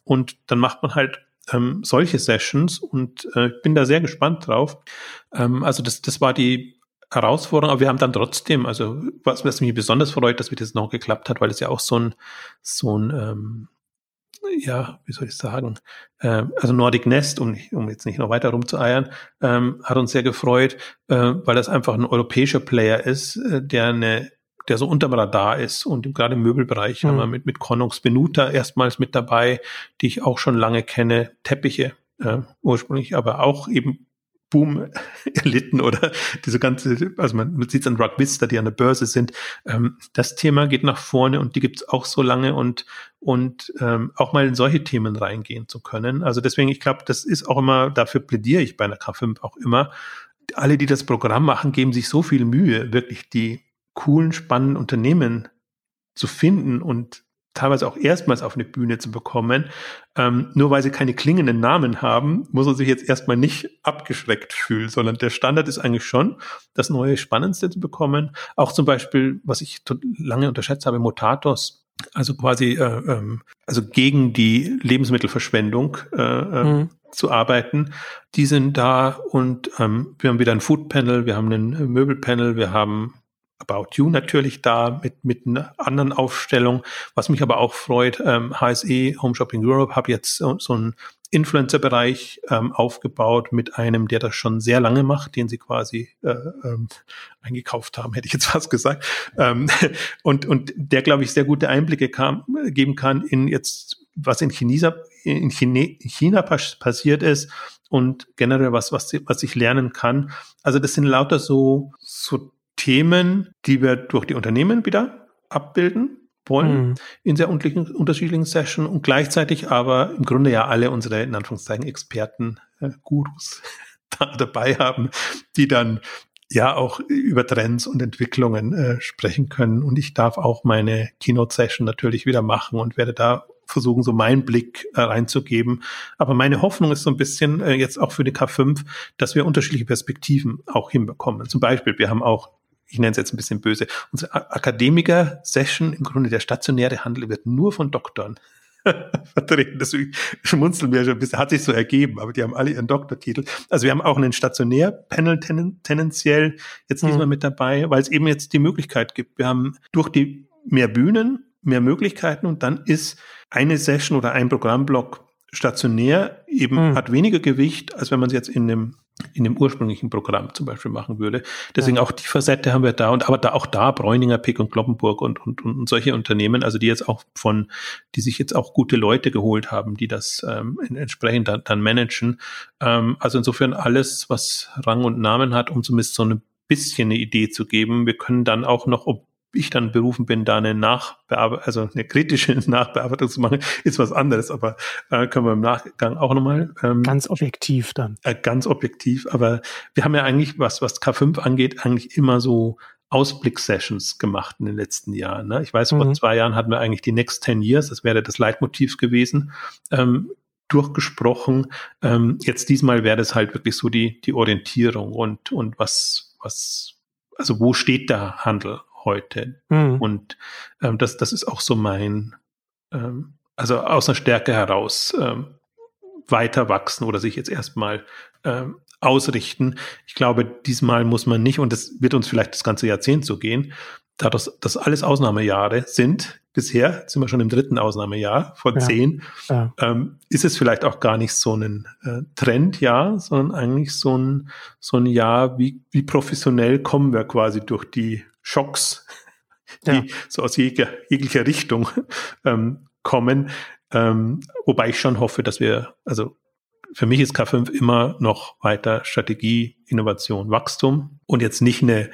Und dann macht man halt ähm, solche Sessions und äh, bin da sehr gespannt drauf. Ähm, also das, das war die Herausforderung, aber wir haben dann trotzdem, also was, was mich besonders freut, dass wir das noch geklappt hat, weil es ja auch so ein, so ein, ähm, ja, wie soll ich sagen, äh, also Nordic Nest, um, um jetzt nicht noch weiter rumzueiern, ähm, hat uns sehr gefreut, äh, weil das einfach ein europäischer Player ist, äh, der eine der so unterm Radar ist und gerade im Möbelbereich mhm. haben wir mit, mit Connox Benuta erstmals mit dabei, die ich auch schon lange kenne, Teppiche äh, ursprünglich, aber auch eben Boom erlitten oder diese ganze, also man, man sieht es an Rugvista, die an der Börse sind. Ähm, das Thema geht nach vorne und die gibt es auch so lange und, und ähm, auch mal in solche Themen reingehen zu können. Also deswegen, ich glaube, das ist auch immer, dafür plädiere ich bei einer K5 auch immer. Alle, die das Programm machen, geben sich so viel Mühe, wirklich die coolen, spannenden Unternehmen zu finden und teilweise auch erstmals auf eine Bühne zu bekommen. Ähm, nur weil sie keine klingenden Namen haben, muss man sich jetzt erstmal nicht abgeschreckt fühlen, sondern der Standard ist eigentlich schon, das neue Spannendste zu bekommen. Auch zum Beispiel, was ich lange unterschätzt habe, Motatos. Also quasi, äh, ähm, also gegen die Lebensmittelverschwendung äh, äh, mhm. zu arbeiten. Die sind da und ähm, wir haben wieder ein Food Panel, wir haben ein Möbelpanel, wir haben About You natürlich da mit, mit einer anderen Aufstellung. Was mich aber auch freut, ähm, HSE, Home Shopping Europe, habe jetzt so, so einen Influencer-Bereich ähm, aufgebaut mit einem, der das schon sehr lange macht, den sie quasi äh, ähm, eingekauft haben, hätte ich jetzt fast gesagt. Ähm, und, und der, glaube ich, sehr gute Einblicke kam, geben kann in jetzt, was in China, in China, China passiert ist und generell was, was, was ich lernen kann. Also das sind lauter so, so Themen, die wir durch die Unternehmen wieder abbilden wollen mhm. in sehr unterschiedlichen Sessions und gleichzeitig aber im Grunde ja alle unsere, in Anführungszeichen, Experten, äh, Gurus da dabei haben, die dann ja auch über Trends und Entwicklungen äh, sprechen können. Und ich darf auch meine Keynote-Session natürlich wieder machen und werde da versuchen, so meinen Blick äh, reinzugeben. Aber meine Hoffnung ist so ein bisschen äh, jetzt auch für die K5, dass wir unterschiedliche Perspektiven auch hinbekommen. Zum Beispiel, wir haben auch ich nenne es jetzt ein bisschen böse, unsere Akademiker-Session, im Grunde der stationäre Handel, wird nur von Doktoren vertreten. Deswegen schmunzeln wir schon ein bisschen, hat sich so ergeben, aber die haben alle ihren Doktortitel. Also wir haben auch einen Stationär-Panel ten, tendenziell jetzt diesmal mhm. mit dabei, weil es eben jetzt die Möglichkeit gibt. Wir haben durch die mehr Bühnen, mehr Möglichkeiten und dann ist eine Session oder ein Programmblock stationär eben mhm. hat weniger Gewicht, als wenn man es jetzt in dem in dem ursprünglichen Programm zum Beispiel machen würde. Deswegen ja. auch die Facette haben wir da und aber da auch da Bräuninger, Pick und Kloppenburg und, und, und solche Unternehmen, also die jetzt auch von, die sich jetzt auch gute Leute geholt haben, die das ähm, entsprechend dann, dann managen. Ähm, also insofern alles, was Rang und Namen hat, um zumindest so ein bisschen eine Idee zu geben. Wir können dann auch noch, ob ich dann berufen bin, da eine Nachbearbeitung, also eine kritische Nachbearbeitung zu machen, ist was anderes, aber äh, können wir im Nachgang auch nochmal. Ähm, ganz objektiv dann. Äh, ganz objektiv, aber wir haben ja eigentlich, was, was K5 angeht, eigentlich immer so Ausblick-Sessions gemacht in den letzten Jahren. Ne? Ich weiß, mhm. vor zwei Jahren hatten wir eigentlich die Next 10 Years, das wäre das Leitmotiv gewesen, ähm, durchgesprochen. Ähm, jetzt diesmal wäre das halt wirklich so die, die Orientierung und, und was, was, also wo steht der Handel heute. Mhm. Und ähm, das, das ist auch so mein, ähm, also aus einer Stärke heraus ähm, weiter wachsen oder sich jetzt erstmal ähm, ausrichten. Ich glaube, diesmal muss man nicht, und das wird uns vielleicht das ganze Jahrzehnt so gehen, da das, das alles Ausnahmejahre sind, bisher sind wir schon im dritten Ausnahmejahr von ja. zehn, ja. Ähm, ist es vielleicht auch gar nicht so ein äh, Trendjahr, sondern eigentlich so ein, so ein Jahr, wie, wie professionell kommen wir quasi durch die Schocks, die ja. so aus jeglicher, jeglicher Richtung ähm, kommen. Ähm, wobei ich schon hoffe, dass wir, also für mich ist K5 immer noch weiter Strategie, Innovation, Wachstum und jetzt nicht eine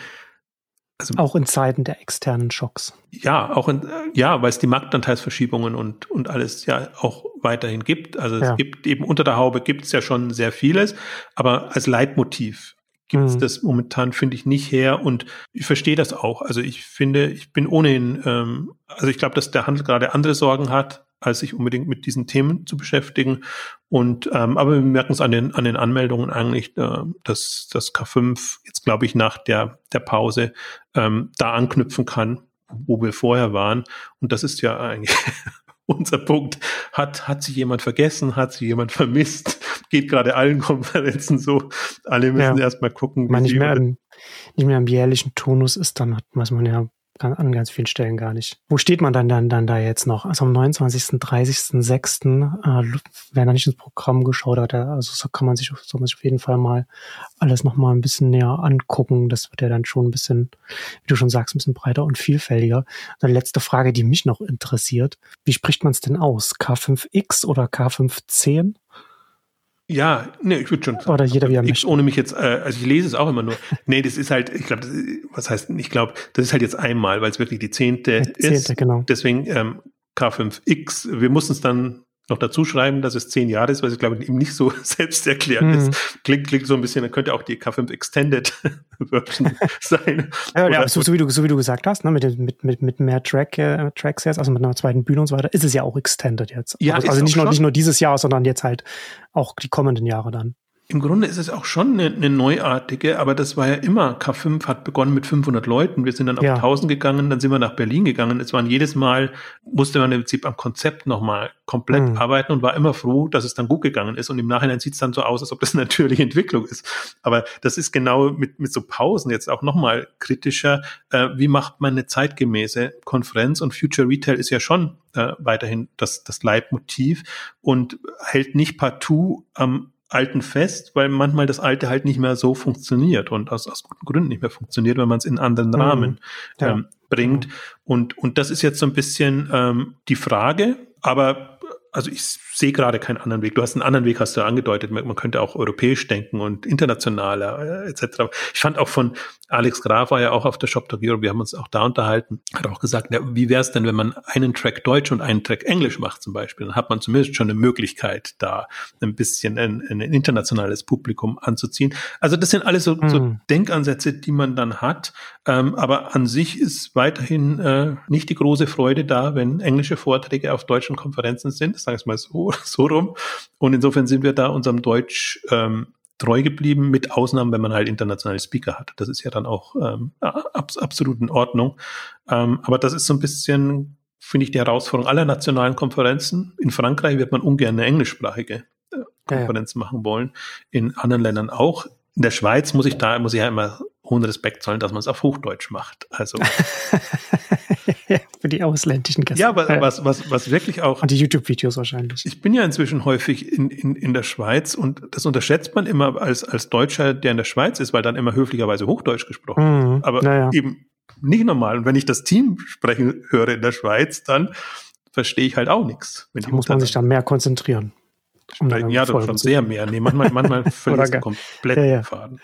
also, auch in Zeiten der externen Schocks. Ja, auch in, ja, weil es die Marktanteilsverschiebungen und, und alles ja auch weiterhin gibt. Also ja. es gibt eben unter der Haube gibt es ja schon sehr vieles, aber als Leitmotiv gibt es mhm. das momentan, finde ich, nicht her. Und ich verstehe das auch. Also ich finde, ich bin ohnehin, ähm, also ich glaube, dass der Handel gerade andere Sorgen hat, als sich unbedingt mit diesen Themen zu beschäftigen. Und ähm, aber wir merken es an den an den Anmeldungen eigentlich, äh, dass das K5 jetzt glaube ich nach der der Pause ähm, da anknüpfen kann, wo wir vorher waren. Und das ist ja eigentlich unser Punkt. Hat, hat sich jemand vergessen? Hat sich jemand vermisst? Geht gerade allen Konferenzen so. Alle müssen ja. erstmal gucken. Wie nicht, mehr im, nicht mehr im jährlichen Tonus ist, dann hat, weiß man ja an ganz vielen Stellen gar nicht. Wo steht man dann dann, dann da jetzt noch? Also am 29., 30., 6. Äh, wer da nicht ins Programm geschaut hat, also so kann man sich, so man sich auf jeden Fall mal alles nochmal ein bisschen näher angucken. Das wird ja dann schon ein bisschen, wie du schon sagst, ein bisschen breiter und vielfältiger. Eine letzte Frage, die mich noch interessiert. Wie spricht man es denn aus? K5X oder K510? Ja, nee, ich würde schon sagen. Oder jeder wie er möchte. Ohne mich jetzt, äh, also ich lese es auch immer nur. nee, das ist halt, ich glaube, was heißt, ich glaube, das ist halt jetzt einmal, weil es wirklich die zehnte, die zehnte ist. Genau. Deswegen ähm, K5X. Wir mussten es dann noch dazu schreiben, dass es zehn Jahre ist, weil es, glaube ich, eben nicht so selbsterklärend mhm. ist. Klingt, klingt so ein bisschen, dann könnte auch die K5 Extended Version sein. Ja, ja so, so, wie du, so wie du gesagt hast, ne, mit, mit, mit, mit mehr Track, äh, Tracks jetzt, also mit einer zweiten Bühne und so weiter, ist es ja auch Extended jetzt. Ja, also, also nicht, nur, nicht nur dieses Jahr, sondern jetzt halt auch die kommenden Jahre dann. Im Grunde ist es auch schon eine, eine, neuartige, aber das war ja immer, K5 hat begonnen mit 500 Leuten, wir sind dann auf ja. 1000 gegangen, dann sind wir nach Berlin gegangen. Es waren jedes Mal, musste man im Prinzip am Konzept nochmal komplett mhm. arbeiten und war immer froh, dass es dann gut gegangen ist. Und im Nachhinein sieht es dann so aus, als ob das eine natürliche Entwicklung ist. Aber das ist genau mit, mit so Pausen jetzt auch nochmal kritischer. Äh, wie macht man eine zeitgemäße Konferenz? Und Future Retail ist ja schon äh, weiterhin das, das Leitmotiv und hält nicht partout am Alten fest, weil manchmal das Alte halt nicht mehr so funktioniert und aus, aus guten Gründen nicht mehr funktioniert, wenn man es in anderen mhm. Rahmen ja. ähm, bringt. Und, und das ist jetzt so ein bisschen ähm, die Frage, aber also ich sehe gerade keinen anderen Weg. Du hast einen anderen Weg, hast du angedeutet. Man könnte auch europäisch denken und internationaler äh, etc. Ich fand auch von Alex Graf war ja auch auf der Shop Talk Europe. Wir haben uns auch da unterhalten. Hat auch gesagt, ja, wie wäre es denn, wenn man einen Track Deutsch und einen Track Englisch macht zum Beispiel? Dann hat man zumindest schon eine Möglichkeit, da ein bisschen ein, ein internationales Publikum anzuziehen. Also das sind alles so, mhm. so Denkansätze, die man dann hat. Ähm, aber an sich ist weiterhin äh, nicht die große Freude da, wenn englische Vorträge auf deutschen Konferenzen sind. Das sage ich mal so, so rum. Und insofern sind wir da unserem Deutsch ähm, treu geblieben, mit Ausnahmen, wenn man halt internationale Speaker hat. Das ist ja dann auch ähm, ab, absolut in Ordnung. Ähm, aber das ist so ein bisschen finde ich die Herausforderung aller nationalen Konferenzen. In Frankreich wird man ungern eine englischsprachige äh, Konferenz ja, ja. machen wollen. In anderen Ländern auch. In der Schweiz muss ich da, muss ich ja immer hohen Respekt zollen, dass man es auf Hochdeutsch macht. Also. Für die ausländischen Gäste. Ja, aber was, was, was wirklich auch. Und die YouTube-Videos wahrscheinlich. Ich bin ja inzwischen häufig in, in, in der Schweiz und das unterschätzt man immer als, als Deutscher, der in der Schweiz ist, weil dann immer höflicherweise Hochdeutsch gesprochen wird. Mhm, aber naja. eben nicht normal. Und wenn ich das Team sprechen höre in der Schweiz, dann verstehe ich halt auch nichts. Da muss man sich dann mehr konzentrieren. Um ja, doch schon sehr mehr. Nee, manchmal, manchmal völlig komplett ja, ja. Faden.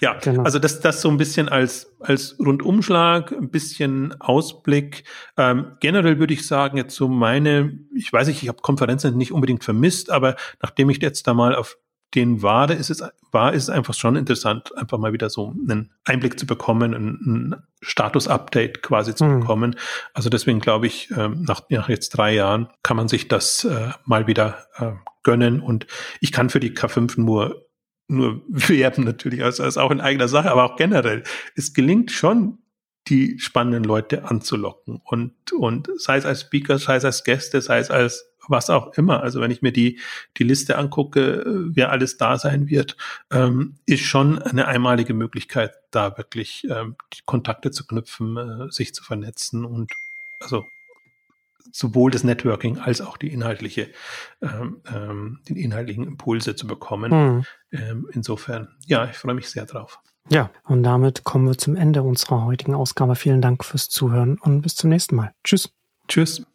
Ja, genau. also das, das so ein bisschen als, als Rundumschlag, ein bisschen Ausblick. Ähm, generell würde ich sagen, jetzt so meine, ich weiß nicht, ich habe Konferenzen nicht unbedingt vermisst, aber nachdem ich jetzt da mal auf den war, ist es, war, ist es einfach schon interessant, einfach mal wieder so einen Einblick zu bekommen, ein, ein Status-Update quasi zu mhm. bekommen. Also deswegen glaube ich, ähm, nach, nach jetzt drei Jahren kann man sich das äh, mal wieder äh, gönnen und ich kann für die K5 nur nur werben natürlich als, als auch in eigener Sache, aber auch generell. Es gelingt schon, die spannenden Leute anzulocken und, und sei es als Speaker, sei es als Gäste, sei es als was auch immer. Also wenn ich mir die, die Liste angucke, wer alles da sein wird, ähm, ist schon eine einmalige Möglichkeit, da wirklich ähm, Kontakte zu knüpfen, äh, sich zu vernetzen und also sowohl das Networking als auch die inhaltliche, ähm, ähm, den inhaltlichen Impulse zu bekommen. Mhm. Insofern, ja, ich freue mich sehr drauf. Ja, und damit kommen wir zum Ende unserer heutigen Ausgabe. Vielen Dank fürs Zuhören und bis zum nächsten Mal. Tschüss. Tschüss.